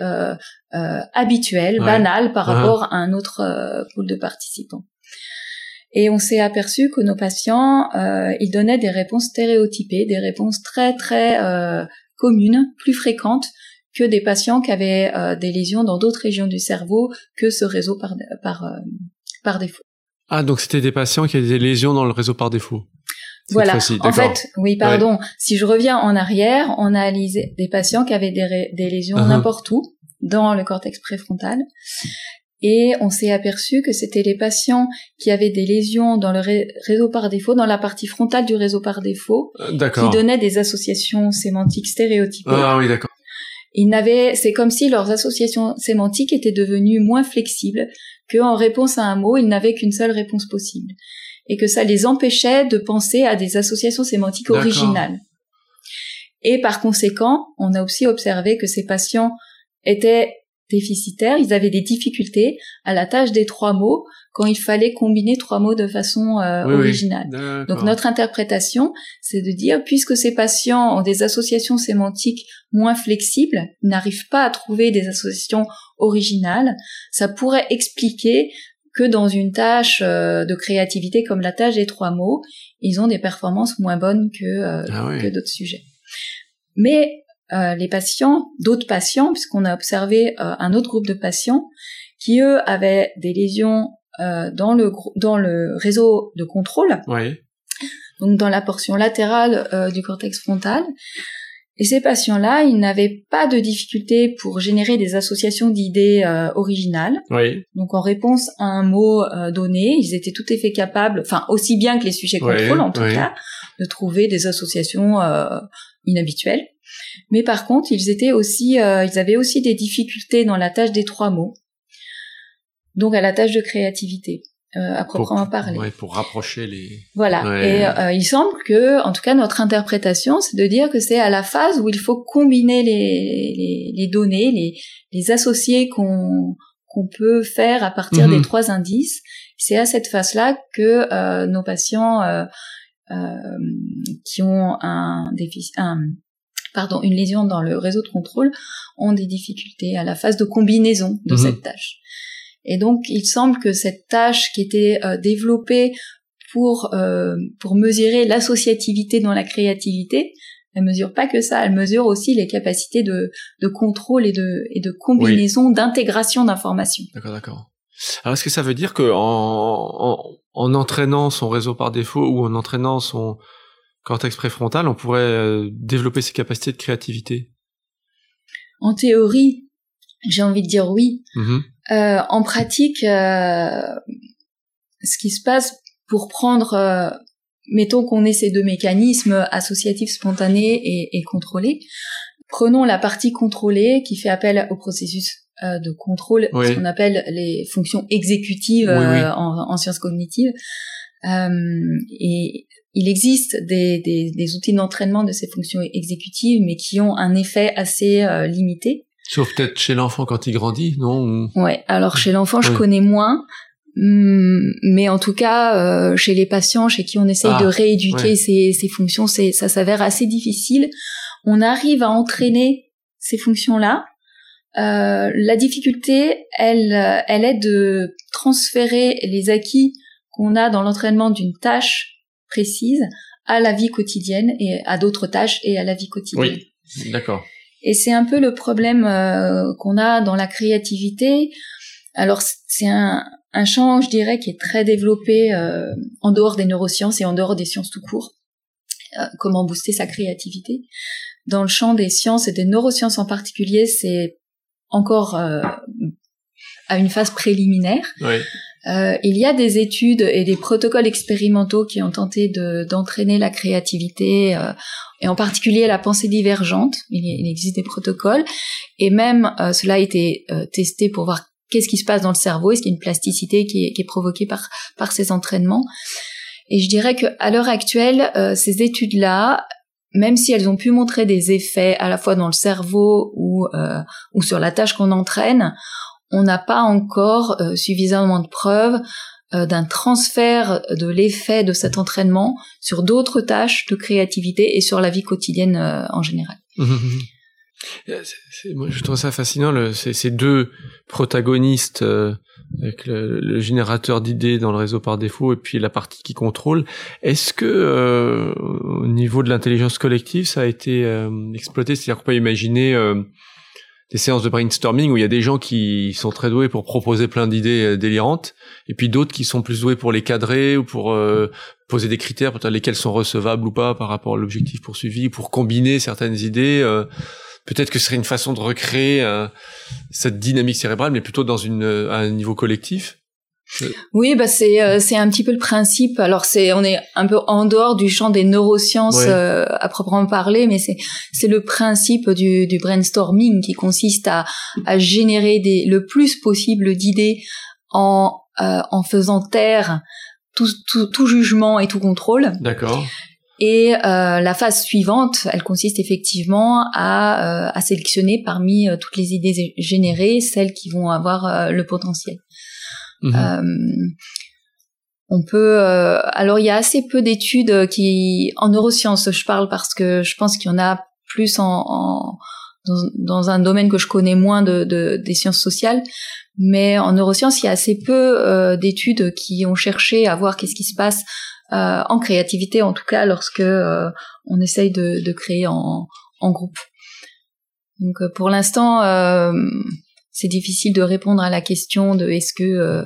habituelles, Ouais. banales par Ah. rapport à un autre pool de participants. Et on s'est aperçu que nos patients, ils donnaient des réponses stéréotypées, des réponses très très communes, plus fréquentes que des patients qui avaient euh, des lésions dans d'autres régions du cerveau que ce réseau par par euh, par défaut. Ah, donc c'était des patients qui avaient des lésions dans le réseau par défaut. Voilà. En fait, oui, pardon. Si je reviens en arrière, on a analysé des patients qui avaient des, des lésions Uh-huh. n'importe où dans le cortex préfrontal. Et on s'est aperçu que c'était les patients qui avaient des lésions dans le ré- réseau par défaut, dans la partie frontale du réseau par défaut, Euh, qui donnaient des associations sémantiques stéréotypées. Ah oui, d'accord. Ils n'avaient, c'est comme si leurs associations sémantiques étaient devenues moins flexibles, qu'en réponse à un mot, ils n'avaient qu'une seule réponse possible. Et que ça les empêchait de penser à des associations sémantiques originales. Et par conséquent, on a aussi observé que ces patients étaient déficitaires, ils avaient des difficultés à la tâche des trois mots quand il fallait combiner trois mots de façon euh, originale. Donc notre interprétation, c'est de dire, puisque ces patients ont des associations sémantiques moins flexibles, n'arrivent pas à trouver des associations originales, ça pourrait expliquer que dans une tâche euh, de créativité comme la tâche des trois mots, ils ont des performances moins bonnes que, euh, ah que d'autres sujets. Mais euh, les patients, d'autres patients, puisqu'on a observé un autre groupe de patients qui eux avaient des lésions dans le dans le réseau de contrôle, donc dans la portion latérale du cortex frontal, et ces patients-là, ils n'avaient pas de difficulté pour générer des associations d'idées euh, originales. Oui. Donc en réponse à un mot euh, donné, ils étaient tout à fait capables, enfin aussi bien que les sujets contrôle en tout cas, de trouver des associations euh, inhabituelles. Mais par contre, ils étaient aussi, ils avaient aussi des difficultés dans la tâche des trois mots. Donc à la tâche de créativité. Euh, à proprement parler. Ouais, pour rapprocher les. Voilà. Et euh, il semble que, en tout cas, notre interprétation, c'est de dire que c'est à la phase où il faut combiner les, les, les données, les, les associés qu'on qu'on peut faire à partir des mhm. trois indices. C'est à cette phase-là que euh, nos patients euh, qui ont un déficit, un, pardon, une lésion dans le réseau de contrôle ont des difficultés à la phase de combinaison de mhm. cette tâche. Et donc, il semble que cette tâche qui était euh, développée pour euh, pour mesurer l'associativité dans la créativité, elle mesure pas que ça, elle mesure aussi les capacités de, de contrôle et de et de combinaison, d'intégration d'informations. D'accord, d'accord. Alors, est-ce que ça veut dire que en, en, entraînant son réseau par défaut ou en entraînant son cortex préfrontal, on pourrait euh, développer ses capacités de créativité En théorie, j'ai envie de dire oui. Mm-hmm. Euh, en pratique, euh, ce qui se passe pour prendre, euh, mettons qu'on ait ces deux mécanismes associatifs spontanés et, et contrôlés, prenons la partie contrôlée qui fait appel au processus de contrôle, ce qu'on appelle les fonctions exécutives En, en, sciences cognitives. Et il existe des, des, des outils d'entraînement de ces fonctions exécutives, mais qui ont un effet assez limité. Sauf peut-être chez l'enfant quand il grandit, non Ouais, alors chez l'enfant, je connais moins. Hmm, mais en tout cas, euh, chez les patients chez qui on essaye de ah, rééduquer ces, ces fonctions, c'est, ça s'avère assez difficile. On arrive à entraîner ces fonctions-là. Euh, la difficulté, elle, elle est de transférer les acquis qu'on a dans l'entraînement d'une tâche précise à la vie quotidienne et à d'autres tâches et à la vie quotidienne. Oui, d'accord. Et c'est un peu le problème euh, qu'on a dans la créativité. Alors c'est un, un, champ, je dirais, qui est très développé euh, en dehors des neurosciences et en dehors des sciences tout court. Euh, comment booster sa créativité Dans le champ des sciences et des neurosciences en particulier, c'est encore à une phase préliminaire. Oui. Euh, il y a des études et des protocoles expérimentaux qui ont tenté d'entraîner la créativité euh, et en particulier la pensée divergente. Il, existe des protocoles et même euh, cela a été testé pour voir qu'est-ce qui se passe dans le cerveau, est-ce qu'il y a une plasticité qui est, qui est provoquée par par ces entraînements? Et je dirais que à l'heure actuelle, ces études-là, même si elles ont pu montrer des effets à la fois dans le cerveau ou ou sur la tâche qu'on entraîne, on n'a pas encore euh, suffisamment de preuves euh, d'un transfert de l'effet de cet entraînement sur d'autres tâches de créativité et sur la vie quotidienne euh, en général. moi, je trouve ça fascinant, ces, deux protagonistes avec le, générateur d'idées dans le réseau par défaut et puis la partie qui contrôle. Est-ce que au niveau de l'intelligence collective, ça a été exploité? C'est-à-dire qu'on peut imaginer des séances de brainstorming où il y a des gens qui sont très doués pour proposer plein d'idées euh, délirantes, et puis d'autres qui sont plus doués pour les cadrer ou pour euh, poser des critères pour lesquels sont recevables ou pas par rapport à l'objectif poursuivi, pour combiner certaines idées. Euh, peut-être que ce serait une façon de recréer cette dynamique cérébrale, mais plutôt dans une, à un niveau collectif. Oui, bah c'est euh, c'est un petit peu le principe. Alors c'est on est un peu en dehors du champ des neurosciences euh, à proprement parler, mais c'est c'est le principe du, du brainstorming qui consiste à à générer des le plus possible d'idées en euh, en faisant taire tout, tout, tout jugement et tout contrôle. D'accord. Et la phase suivante, elle consiste effectivement à, à sélectionner parmi toutes les idées générées celles qui vont avoir le potentiel. Mhm. On peut. Euh, alors il y a assez peu d'études qui en neurosciences. Je parle parce que je pense qu'il y en a plus en, dans, un domaine que je connais moins de, des sciences sociales. Mais en neurosciences, il y a assez peu euh, d'études qui ont cherché à voir qu'est-ce qui se passe euh, en créativité, en tout cas lorsque on essaye de, de créer en, en, groupe. Donc pour l'instant, c'est difficile de répondre à la question de est-ce que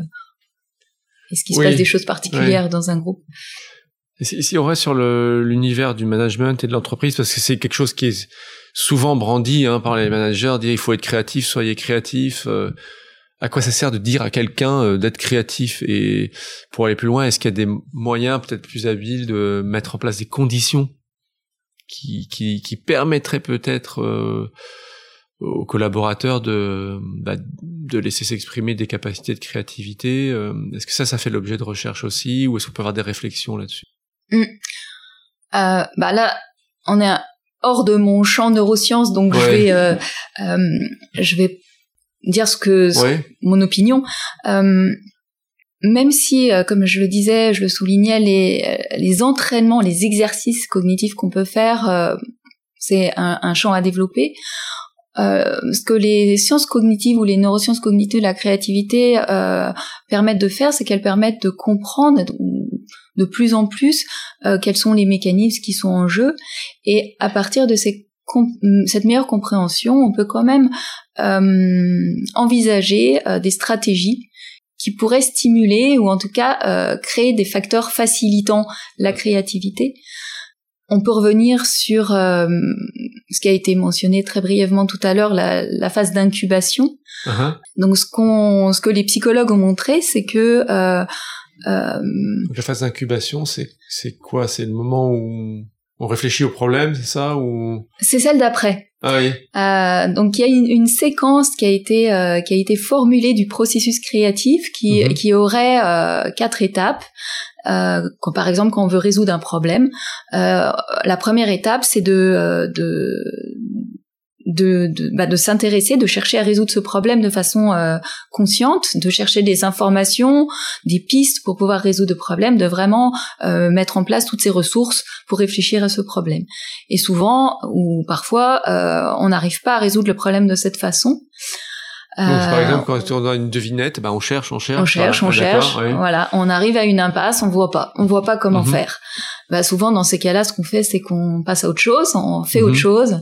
est-ce qu'il se passe des choses particulières dans un groupe si, on reste sur l'univers du management et de l'entreprise, parce que c'est quelque chose qui est souvent brandi hein, par les managers, dire il faut être créatif, soyez créatif. Euh, à quoi ça sert de dire à quelqu'un euh, d'être créatif Et pour aller plus loin, est-ce qu'il y a des moyens peut-être plus habiles de mettre en place des conditions qui, qui, qui permettraient peut-être euh, aux collaborateurs de, bah, de laisser s'exprimer des capacités de créativité. Euh, est-ce que ça, ça fait l'objet de recherche aussi, ou est-ce qu'on peut avoir des réflexions là-dessus? Mmh. euh, Bah là, on est hors de mon champ neurosciences, donc je vais, euh, je vais dire ce que mon opinion. Même si, comme je le disais, je le soulignais, les, les entraînements, les exercices cognitifs qu'on peut faire, c'est un, un champ à développer. Euh, ce que les sciences cognitives ou les neurosciences cognitives, la créativité euh, permettent de faire, c'est qu'elles permettent de comprendre de plus en plus euh, quels sont les mécanismes qui sont en jeu, et à partir de ces cette meilleure compréhension, on peut quand même euh, envisager des stratégies qui pourraient stimuler ou en tout cas créer des facteurs facilitant la créativité. On peut revenir sur euh, ce qui a été mentionné très brièvement tout à l'heure, la, phase d'incubation. Uh-huh. Donc ce qu'on, ce que les psychologues ont montré, c'est que euh, euh, la phase d'incubation, c'est c'est quoi? C'est le moment où on réfléchit au problème, c'est ça ou? C'est celle d'après. Ah oui. Euh, donc il y a une, une, séquence qui a été euh, qui a été formulée du processus créatif qui mm-hmm. qui aurait euh, quatre étapes. Euh, quand, par exemple, quand on veut résoudre un problème, euh, la première étape, c'est de, euh, de de, de, bah, de s'intéresser, de chercher à résoudre ce problème de façon euh, consciente, de chercher des informations, des pistes pour pouvoir résoudre le problème, de vraiment euh, mettre en place toutes ces ressources pour réfléchir à ce problème. Et souvent, ou parfois, euh, on n'arrive pas à résoudre le problème de cette façon. Donc, par euh, exemple, quand on a une devinette, bah, on cherche, on cherche. On cherche, on cherche. Voilà, on arrive à une impasse, on voit pas, on voit pas comment mhm. faire. Bah, souvent, dans ces cas-là, ce qu'on fait, c'est qu'on passe à autre chose, on fait autre mhm. chose,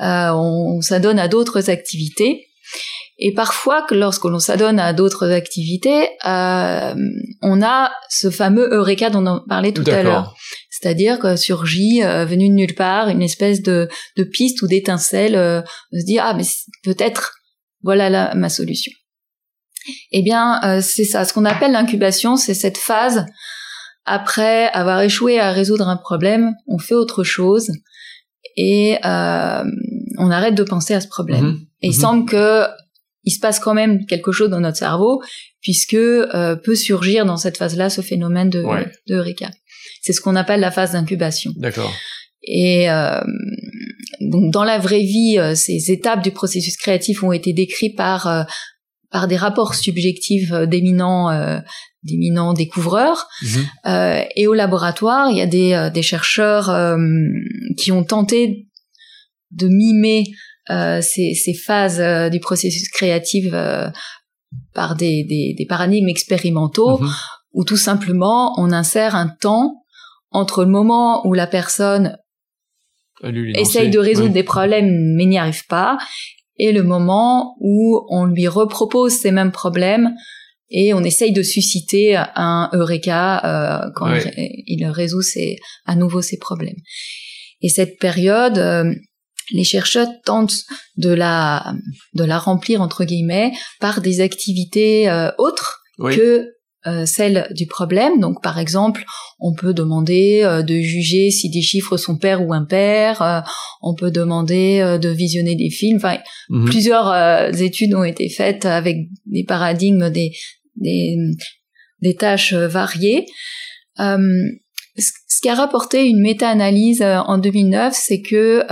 euh, on, s'adonne à d'autres activités. Et parfois, que lorsque l'on s'adonne à d'autres activités, euh, on a ce fameux eureka dont on parlait tout à l'heure. C'est-à-dire que surgit, euh, venu de nulle part, une espèce de, de piste ou d'étincelle, euh, de se dire ah mais peut-être voilà là, ma solution. Eh bien, euh, c'est ça. Ce qu'on appelle l'incubation, c'est cette phase après avoir échoué à résoudre un problème, on fait autre chose et euh, on arrête de penser à ce problème. Mhm. Et il mhm. semble que il se passe quand même quelque chose dans notre cerveau puisque euh, peut surgir dans cette phase-là ce phénomène de, de Eureka. C'est ce qu'on appelle la phase d'incubation. D'accord. Et euh, donc dans la vraie vie, euh, ces étapes du processus créatif ont été décrites par euh, par des rapports subjectifs d'éminents d'éminents découvreurs. Mhm. et au laboratoire, il y a des, des chercheurs qui ont tenté de mimer ces, ces phases du processus créatif par des, des, des, paradigmes expérimentaux, mhm. où tout simplement on insère un temps entre le moment où la personne essaye de résoudre des problèmes mais n'y arrive pas, et le moment où on lui repropose ces mêmes problèmes et on essaye de susciter un eureka euh, quand il, résout ses, à nouveau ses problèmes. Et cette période, euh, les chercheurs tentent de la de la remplir entre guillemets par des activités euh, autres que euh, celle du problème. Donc, par exemple, on peut demander euh, de juger si des chiffres sont pairs ou impairs. Euh, on peut demander de visionner des films. Enfin, mhm. plusieurs études ont été faites avec des paradigmes, des, des, des tâches variées. ce qu'a rapporté une méta-analyse en 2009, c'est que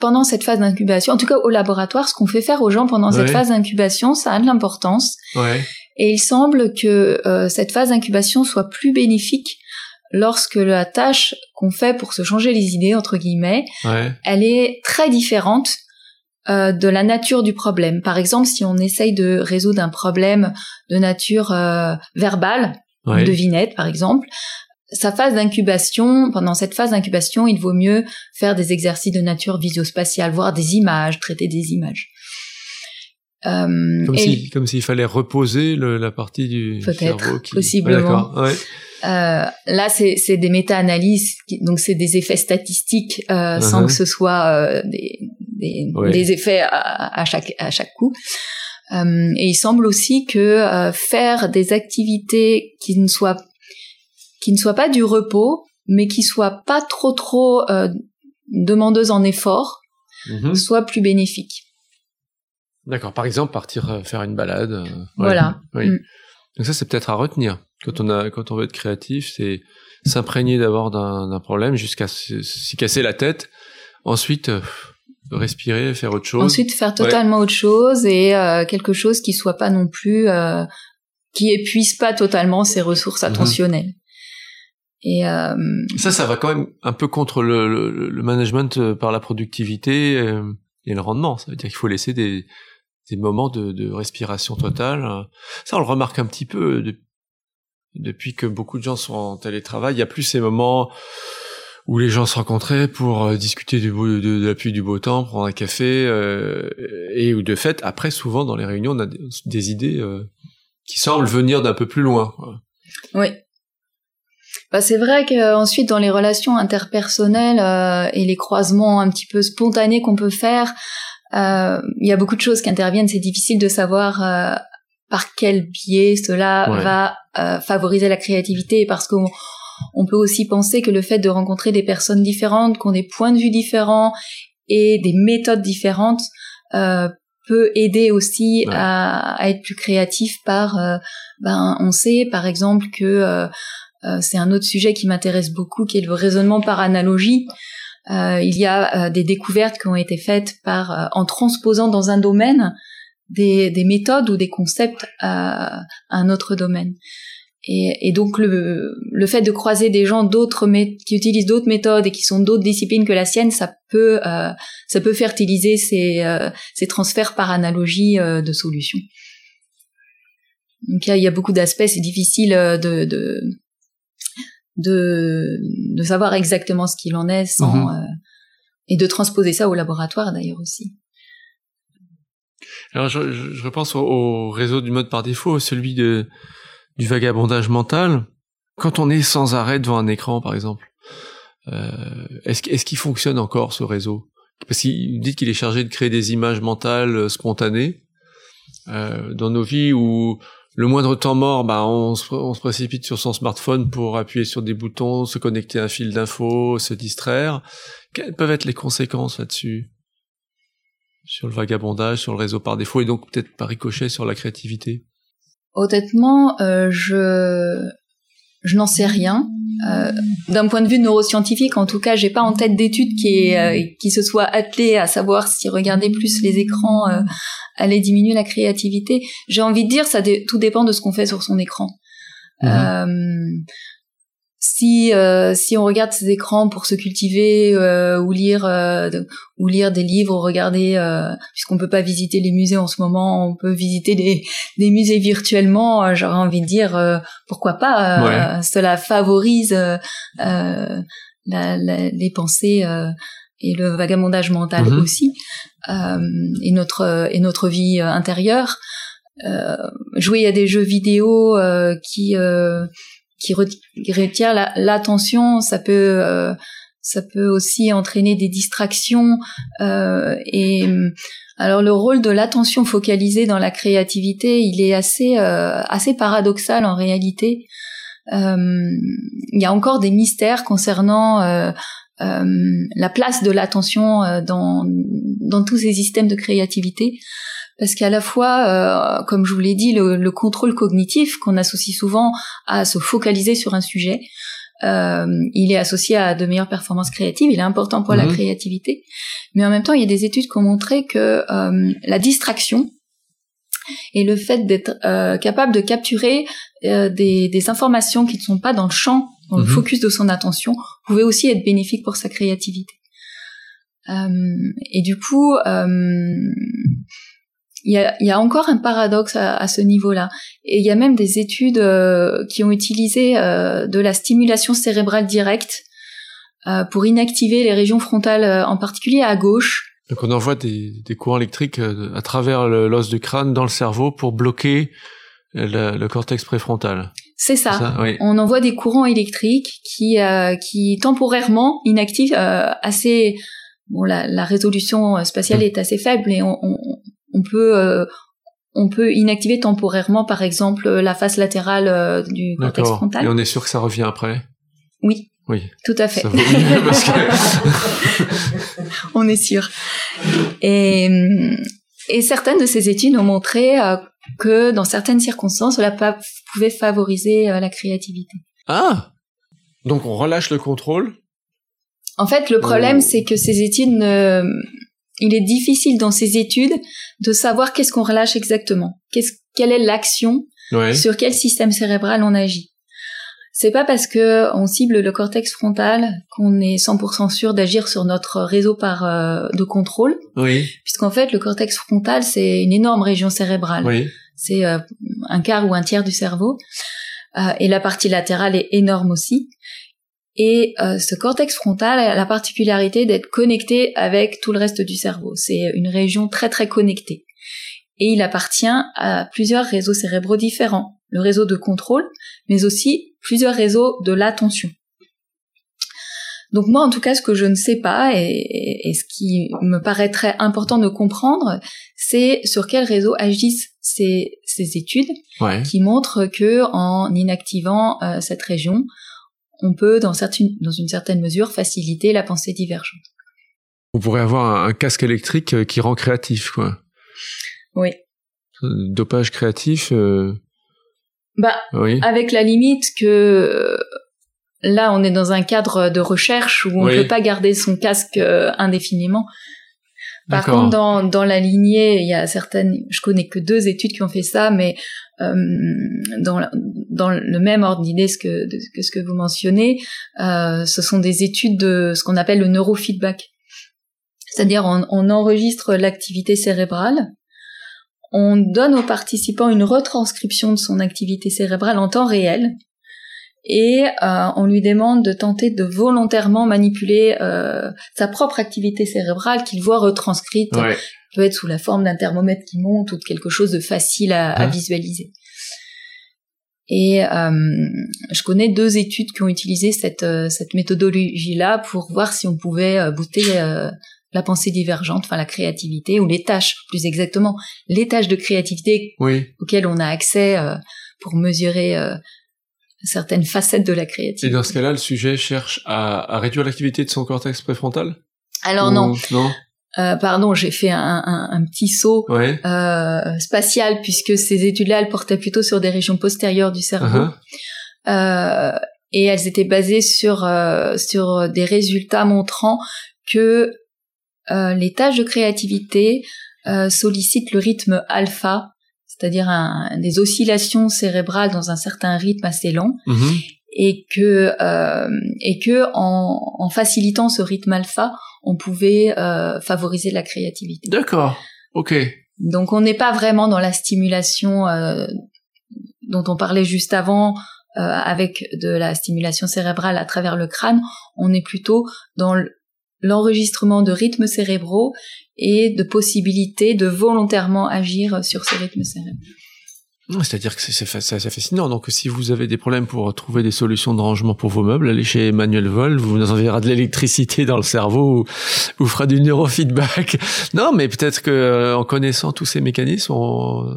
pendant cette phase d'incubation, en tout cas au laboratoire, ce qu'on fait faire aux gens pendant cette phase d'incubation, ça a de l'importance. Ouais. Et il semble que euh, cette phase d'incubation soit plus bénéfique lorsque la tâche qu'on fait pour se changer les idées, entre guillemets, elle est très différente euh, de la nature du problème. Par exemple, si on essaye de résoudre un problème de nature euh, verbale, une devinette par exemple, sa phase d'incubation, pendant cette phase d'incubation, il vaut mieux faire des exercices de nature visio-spatiale, voir des images, traiter des images. Euh, comme s'il fallait reposer le, la partie du cerveau qui possiblement. Ouais, euh, là, c'est des méta-analyses, donc c'est des effets statistiques euh, uh-huh. sans que ce soit des, des, des, effets à, à, chaque à chaque coup. Et il semble aussi que faire des activités qui ne soient qui ne soient pas du repos, mais qui soient pas trop trop demandeuses en effort, mm-hmm. soit plus bénéfique. D'accord. Par exemple, partir euh, faire une balade. Euh, voilà. Oui. Mm. Donc ça, c'est peut-être à retenir quand on a, quand on veut être créatif, c'est s'imprégner d'abord d'un problème jusqu'à s'y casser la tête. Ensuite, euh, respirer, faire autre chose. Ensuite, faire totalement autre chose et quelque chose qui soit pas non plus, qui épuise pas totalement ses ressources mhm. attentionnelles. Et ça, ça va quand même un peu contre le, le, le management par la productivité et le rendement. Ça veut dire qu'il faut laisser des, des moments de, respiration totale. Ça, on le remarque un petit peu depuis que beaucoup de gens sont en télétravail. Il y a plus ces moments où les gens se rencontraient pour euh, discuter du beau, de, la pluie du beau temps, prendre un café, euh, et où de fait, après, souvent dans les réunions, on a des, idées euh, qui semblent venir d'un peu plus loin. Oui. Bah, c'est vrai qu'ensuite dans les relations interpersonnelles et les croisements un petit peu spontanés qu'on peut faire, il y a beaucoup de choses qui interviennent. C'est difficile de savoir euh, par quel biais cela va euh, favoriser la créativité, parce qu'on on peut aussi penser que le fait de rencontrer des personnes différentes, qui ont des points de vue différents et des méthodes différentes, peut aider aussi à, à, être plus créatif par ben on sait par exemple que c'est un autre sujet qui m'intéresse beaucoup qui est le raisonnement par analogie euh, il y a euh, des découvertes qui ont été faites par euh, en transposant dans un domaine des, des méthodes ou des concepts à, un autre domaine. Et, et, donc le, le fait de croiser des gens d'autres qui utilisent d'autres méthodes et qui sont d'autres disciplines que la sienne, ça peut euh, ça peut fertiliser ces, euh, ces transferts par analogie euh, de solutions. Donc il y a, beaucoup d'aspects, c'est difficile de, de, de, de savoir exactement ce qu'il en est sans, mhm. euh, et de transposer ça au laboratoire d'ailleurs aussi. Alors je, je repense au, réseau du mode par défaut, celui de, du vagabondage mental. Quand on est sans arrêt devant un écran, par exemple, euh, est-ce est qu'il fonctionne encore ce réseau? Parce qu'il dit qu'il est chargé de créer des images mentales euh, spontanées euh, dans nos vies où le moindre temps mort, bah, on se, précipite sur son smartphone pour appuyer sur des boutons, se connecter à un fil d'infos, se distraire. Quelles peuvent être les conséquences là-dessus? Sur le vagabondage, sur le réseau par défaut et donc peut-être par ricochet sur la créativité? Honnêtement, euh, je je n'en sais rien. Euh, d'un point de vue neuroscientifique, en tout cas, j'ai pas en tête d'études qui, euh, qui se soit attelée à savoir si regarder plus les écrans euh, allait diminuer la créativité. J'ai envie de dire, ça tout dépend de ce qu'on fait sur son écran. Mhm si euh, si on regarde ces écrans pour se cultiver euh, ou lire euh, ou lire des livres ou regarder puisqu'on peut pas visiter les musées en ce moment on peut visiter des des musées virtuellement j'aurais envie de dire pourquoi pas cela favorise la, la, les pensées et le vagabondage mental mm-hmm. aussi et notre et notre vie intérieure jouer à des jeux vidéo qui qui, retient l'attention, ça peut euh, ça peut aussi entraîner des distractions euh, et alors le rôle de l'attention focalisée dans la créativité, il est assez euh, assez paradoxal en réalité. il y a encore des mystères concernant la place de l'attention dans dans tous ces systèmes de créativité parce qu'à la fois, euh, comme je vous l'ai dit, le, contrôle cognitif qu'on associe souvent à se focaliser sur un sujet, euh, il est associé à de meilleures performances créatives, il est important pour la mhm. créativité, mais en même temps, il y a des études qui ont montré que euh, la distraction et le fait d'être capable de capturer des, informations qui ne sont pas dans le champ, dans le mhm. focus de son attention, pouvait aussi être bénéfique pour sa créativité. et du coup, il y a, y a, encore un paradoxe à, à ce niveau-là. Et il y a même des études euh, qui ont utilisé euh, de la stimulation cérébrale directe euh, pour inactiver les régions frontales, en particulier à gauche. Donc on envoie des, des courants électriques à travers l'os du crâne dans le cerveau pour bloquer le, le cortex préfrontal. C'est ça. On envoie des courants électriques qui, qui temporairement inactivent assez. Bon, la, la résolution spatiale mmh. est assez faible et on, on, on peut euh, on peut inactiver temporairement, par exemple, la face latérale euh, du cortex frontal. Et on est sûr que ça revient après? Oui. Oui. Tout à fait. *laughs* *laughs* on est sûr. Et, et certaines de ces études ont montré euh, que dans certaines circonstances, cela pouvait favoriser la créativité. Ah Donc on relâche le contrôle? En fait, le problème, c'est que ces études ne il est difficile dans ces études de savoir qu'est-ce qu'on relâche exactement, qu'est-ce, quelle est l'action, sur quel système cérébral on agit. C'est pas parce que on cible le cortex frontal qu'on est 100% sûr d'agir sur notre réseau par euh, de contrôle. Oui. Puisqu'en fait, le cortex frontal c'est une énorme région cérébrale. Oui. C'est euh, un quart ou un tiers du cerveau. Euh, et la partie latérale est énorme aussi. Et euh, ce cortex frontal a la particularité d'être connecté avec tout le reste du cerveau. C'est une région très très connectée. Et il appartient à plusieurs réseaux cérébraux différents. Le réseau de contrôle, mais aussi plusieurs réseaux de l'attention. Donc moi, en tout cas, ce que je ne sais pas et, ce qui me paraîtrait important de comprendre, c'est sur quel réseau agissent ces, études qui montrent que en inactivant euh, cette région, on peut, dans, dans une certaine mesure, faciliter la pensée divergente. On pourrait avoir un, casque électrique euh, qui rend créatif, quoi. Oui. Dopage créatif. Euh, bah, avec la limite que euh, là, on est dans un cadre de recherche où on ne peut pas garder son casque indéfiniment. Par contre, dans, dans la lignée, il y a certaines, je connais que deux études qui ont fait ça, mais euh, dans, dans le même ordre d'idée que, que ce que vous mentionnez, euh, ce sont des études de ce qu'on appelle le neurofeedback. C'est-à-dire on, on enregistre l'activité cérébrale, on donne aux participants une retranscription de son activité cérébrale en temps réel, et euh, on lui demande de tenter de volontairement manipuler euh, sa propre activité cérébrale qu'il voit retranscrite, peut être sous la forme d'un thermomètre qui monte ou de quelque chose de facile à, à visualiser. Et euh, je connais deux études qui ont utilisé cette, euh, cette méthodologie-là pour voir si on pouvait euh, booster la pensée divergente, enfin la créativité, ou les tâches, plus exactement, les tâches de créativité auxquelles on a accès pour mesurer certaines facettes de la créativité. Et dans ce cas-là, le sujet cherche à, à réduire l'activité de son cortex préfrontal Alors non. Non? Euh, pardon, j'ai fait un, un, un, petit saut euh, spatial puisque ces études-là, elles portaient plutôt sur des régions postérieures du cerveau. Uh-huh. euh, et elles étaient basées sur euh, sur des résultats montrant que euh, les tâches de créativité sollicitent le rythme alpha c'est-à-dire des oscillations cérébrales dans un certain rythme assez lent, mhm. Et que euh, et que en, en, facilitant ce rythme alpha, on pouvait euh, favoriser la créativité. D'accord. Ok. Donc on n'est pas vraiment dans la stimulation euh, dont on parlait juste avant. Euh, avec de la stimulation cérébrale à travers le crâne, on est plutôt dans l'enregistrement de rythmes cérébraux et de possibilités de volontairement agir sur ces rythmes cérébraux. C'est-à-dire que c'est fascinant. Donc, si vous avez des problèmes pour trouver des solutions de rangement pour vos meubles, allez chez Emmanuel Vol, vous nous enverra de l'électricité dans le cerveau, vous fera du neurofeedback. *laughs* Non, mais peut-être que euh, en connaissant tous ces mécanismes,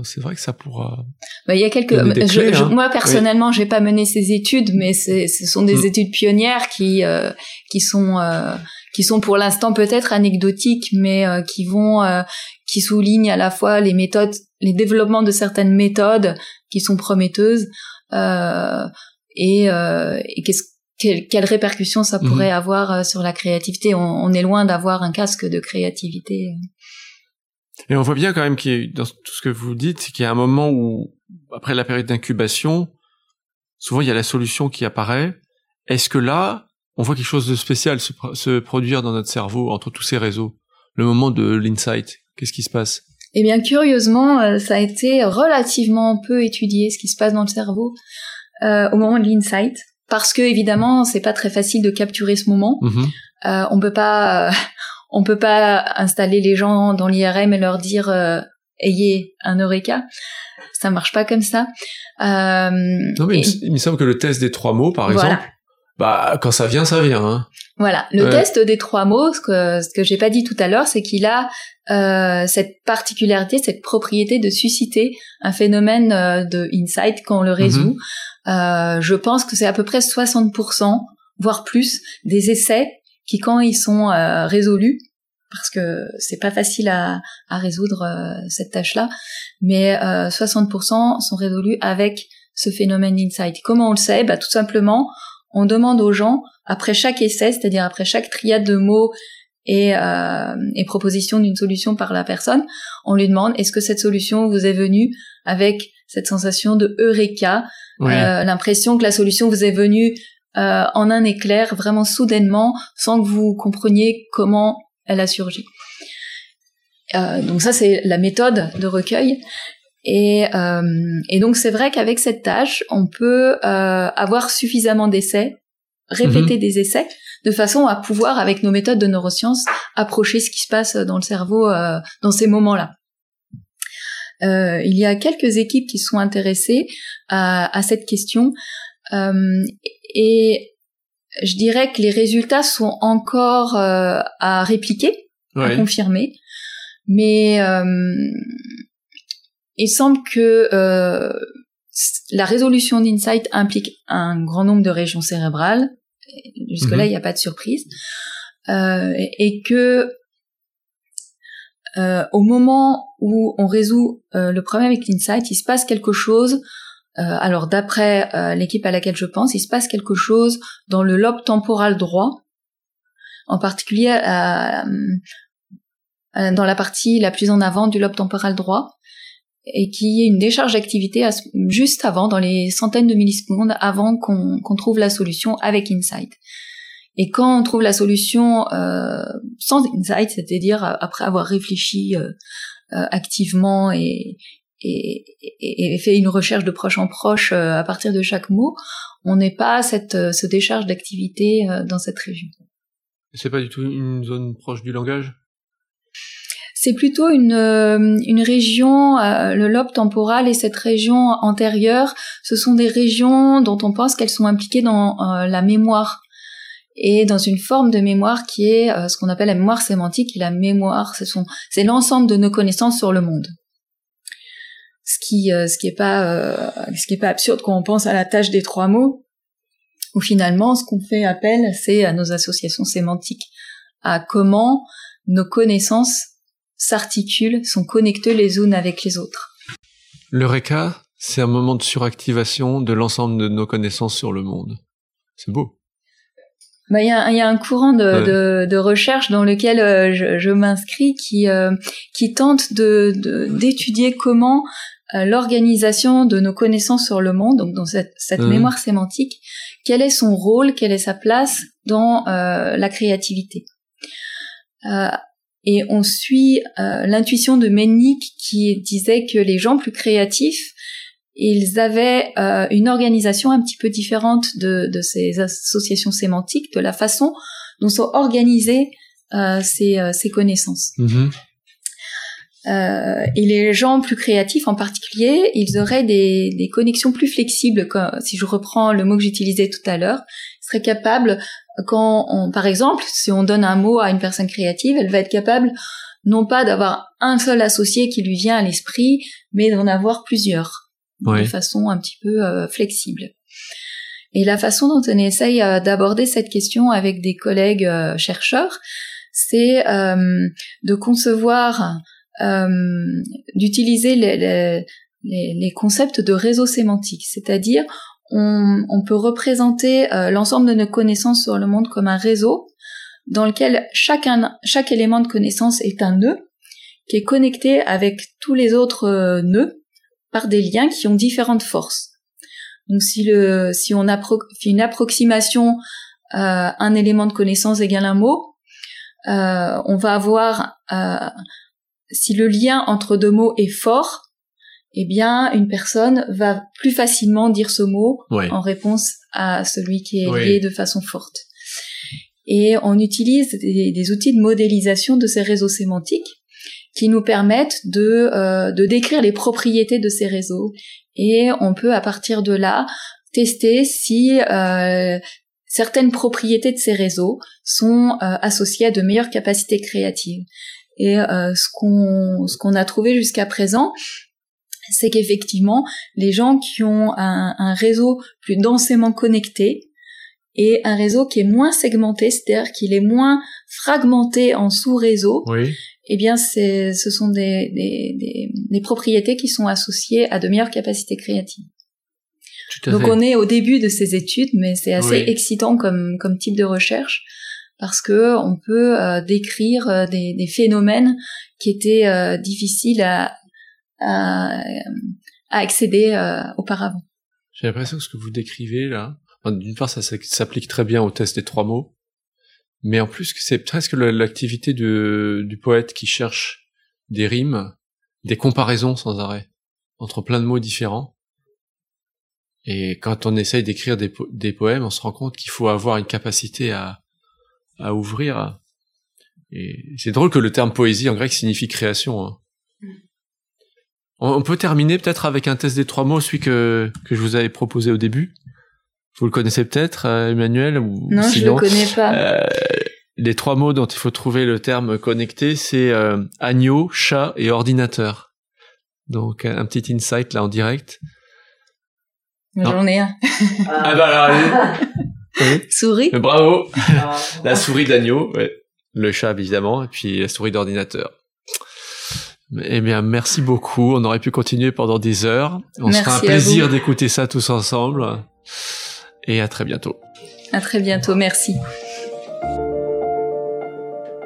c'est vrai que ça pourra. Bah, il y a quelques. Hein. Moi personnellement, j'ai pas mené ces études, mais ce sont des mm. études pionnières qui euh, qui sont euh, qui sont pour l'instant peut-être anecdotiques, mais qui vont, qui soulignent à la fois les méthodes, les développements de certaines méthodes qui sont prometteuses, et, et qu'est-ce quelles répercussions ça pourrait mhm. avoir sur la créativité. On, on est loin d'avoir un casque de créativité. Et on voit bien quand même qu'il dans tout ce que vous dites, qu'il y a un moment où, après la période d'incubation, souvent il y a la solution qui apparaît. Est-ce que là, on voit quelque chose de spécial se, se produire dans notre cerveau entre tous ces réseaux Le moment de l'insight, qu'est-ce qui se passe? Eh bien, curieusement, euh, ça a été relativement peu étudié ce qui se passe dans le cerveau euh, au moment de l'insight, parce que évidemment, c'est pas très facile de capturer ce moment. Mm-hmm. Euh, on peut pas, *laughs* on peut pas installer les gens dans l'IRM et leur dire euh, ayez un eureka. Ça marche pas comme ça. Euh, non mais il, me semble que le test des trois mots, par exemple, bah quand ça vient, ça vient. Hein. Voilà, le test des trois mots, ce que ce que j'ai pas dit tout à l'heure, c'est qu'il a euh, cette particularité, cette propriété de susciter un phénomène euh, de insight quand on le résout. Mm-hmm. je pense que c'est à peu près 60%, voire plus, des essais qui quand ils sont euh, résolus, parce que c'est pas facile à, à résoudre euh, cette tâche-là, mais 60% euh, sont résolus avec ce phénomène d'insight. Comment on le sait? Bah tout simplement, on demande aux gens après chaque essai, c'est-à-dire après chaque triade de mots et, euh, et proposition d'une solution par la personne, on lui demande est-ce que cette solution vous est venue avec cette sensation de eureka, euh, l'impression que la solution vous est venue euh, en un éclair, vraiment soudainement, sans que vous compreniez comment elle a surgi. Euh, donc ça, c'est la méthode de recueil. Et, euh, et donc c'est vrai qu'avec cette tâche, on peut avoir suffisamment d'essais, répéter mhm. des essais, de façon à pouvoir, avec nos méthodes de neurosciences, approcher ce qui se passe dans le cerveau dans ces moments-là. il y a quelques équipes qui sont intéressées à, à cette question euh, et je dirais que les résultats sont encore euh, à répliquer, à confirmer, mais euh, il semble que la résolution d'insight implique un grand nombre de régions cérébrales. Jusque-là, mhm. il n'y a pas de surprise. Euh, et que euh, au moment où on résout euh, le problème avec l'insight, il se passe quelque chose euh, alors d'après euh, l'équipe à laquelle je pense, il se passe quelque chose dans le lobe temporal droit, en particulier euh, dans la partie la plus en avant du lobe temporal droit, et qui est une décharge d'activité juste avant, dans les centaines de millisecondes, avant qu'on trouve la solution avec Insight. Et quand on trouve la solution sans Insight, c'est-à-dire après avoir réfléchi activement et, et, fait une recherche de proche en proche euh, à partir de chaque mot, on n'est pas cette euh, ce décharge d'activité euh, dans cette région. C'est pas du tout une zone proche du langage? C'est plutôt une, une région, le lobe temporal et cette région antérieure, ce sont des régions dont on pense qu'elles sont impliquées dans la mémoire. Et dans une forme de mémoire qui est ce qu'on appelle la mémoire sémantique et la mémoire, c'est l'ensemble de nos connaissances sur le monde. Ce qui euh, ce qui est pas euh, ce qui est pas absurde quand on pense à la tâche des trois mots où finalement ce qu'on fait appel c'est à nos associations sémantiques à comment nos connaissances s'articulent sont connectées les unes avec les autres l'eureka c'est un moment de suractivation de l'ensemble de nos connaissances sur le monde c'est beau bah, il y, a, y a un courant de, de, de recherche dans lequel euh, je, je m'inscris qui qui tente de d'étudier comment euh, l'organisation de nos connaissances sur le monde, donc dans cette, cette mmh. mémoire sémantique, quel est son rôle, quelle est sa place dans euh, la créativité. Euh, et on suit euh, l'intuition de Mennick qui disait que les gens plus créatifs, ils avaient euh, une organisation un petit peu différente de, de, ces associations sémantiques, de la façon dont sont organisées ces, ces connaissances. Mmh. Euh, et les gens plus créatifs en particulier, ils auraient des, des connexions plus flexibles. Si je reprends le mot que j'utilisais tout à l'heure, ils seraient capables, quand on, par exemple, si on donne un mot à une personne créative, elle va être capable non pas d'avoir un seul associé qui lui vient à l'esprit, mais d'en avoir plusieurs. De façon un petit peu euh, flexible. Et la façon dont on essaye d'aborder cette question avec des collègues chercheurs, c'est de concevoir, d'utiliser les, les, concepts de réseau sémantique, c'est-à-dire on, peut représenter l'ensemble de nos connaissances sur le monde comme un réseau dans lequel chaque élément de connaissance est un nœud qui est connecté avec tous les autres euh, nœuds par des liens qui ont différentes forces. Donc si on fait une approximation euh, un élément de connaissance égale un mot, euh, on va avoir euh, si le lien entre deux mots est fort, eh bien une personne va plus facilement dire ce mot en réponse à celui qui est lié de façon forte. Et on utilise des, outils de modélisation de ces réseaux sémantiques qui nous permettent de, euh, de décrire les propriétés de ces réseaux. Et on peut à partir de là tester si euh, certaines propriétés de ces réseaux sont euh, associées à de meilleures capacités créatives. Et ce qu'on ce qu'on a trouvé jusqu'à présent, c'est qu'effectivement, les gens qui ont un, un réseau plus densément connecté, et un réseau qui est moins segmenté, c'est-à-dire qu'il est moins fragmenté en sous-réseaux, oui. eh bien, c'est, ce sont des, des, des, des, propriétés qui sont associées à de meilleures capacités créatives. Donc, on est au début de ces études, mais c'est assez excitant comme, comme type de recherche parce que on peut euh, décrire euh, des, des, phénomènes qui étaient euh, difficiles à, à, accéder auparavant. J'ai l'impression que ce que vous décrivez là, d'une part, ça s'applique très bien au test des trois mots, mais en plus, c'est presque l'activité du poète qui cherche des rimes, des comparaisons sans arrêt entre plein de mots différents. Et quand on essaye d'écrire des, poèmes, on se rend compte qu'il faut avoir une capacité à, à ouvrir. Et c'est drôle que le terme poésie en grec signifie création. Hein. On, peut terminer peut-être avec un test des trois mots, celui que, que je vous avais proposé au début. Vous le connaissez peut-être, euh, Emmanuel ou Non, je le connais pas. Euh, les trois mots dont il faut trouver le terme connecté, c'est euh, agneau, chat et ordinateur. Donc un petit insight là en direct. J'en ai un. ah bah alors, *laughs* Souris. Bravo. *laughs* la souris d'agneau, ouais. le chat évidemment, et puis la souris d'ordinateur. Eh bien, merci beaucoup. On aurait pu continuer pendant des heures. On se fera un plaisir d'écouter ça tous ensemble et à très bientôt. À très bientôt, merci.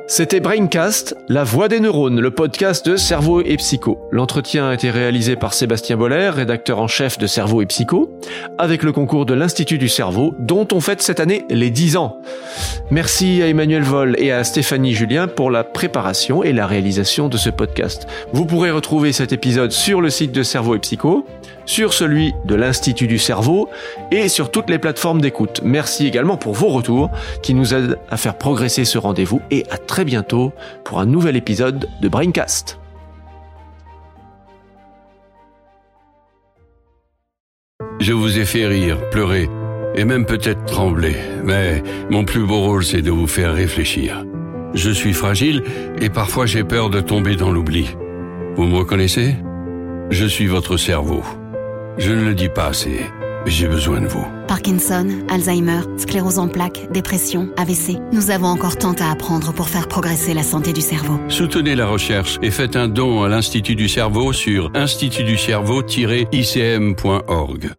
C'était Braincast, la voix des neurones, le podcast de Cerveau et Psycho. L'entretien a été réalisé par Sébastien Boller, rédacteur en chef de Cerveau et Psycho, avec le concours de l'Institut du Cerveau, dont on fête cette année les 10 ans. Merci à Emmanuel Vol et à Stéphanie Julien pour la préparation et la réalisation de ce podcast. Vous pourrez retrouver cet épisode sur le site de Cerveau et Psycho, sur celui de l'Institut du Cerveau et sur toutes les plateformes d'écoute. Merci également pour vos retours qui nous aident à faire progresser ce rendez-vous et à très bientôt pour un nouvel épisode de Braincast. Je vous ai fait rire, pleurer et même peut-être trembler, mais mon plus beau rôle c'est de vous faire réfléchir. Je suis fragile et parfois j'ai peur de tomber dans l'oubli. Vous me reconnaissez? Je suis votre cerveau. Je ne le dis pas assez, mais j'ai besoin de vous. Parkinson, Alzheimer, sclérose en plaques, dépression, AVC. Nous avons encore tant à apprendre pour faire progresser la santé du cerveau. Soutenez la recherche et faites un don à l'Institut du cerveau sur institutducerveau-icm.org.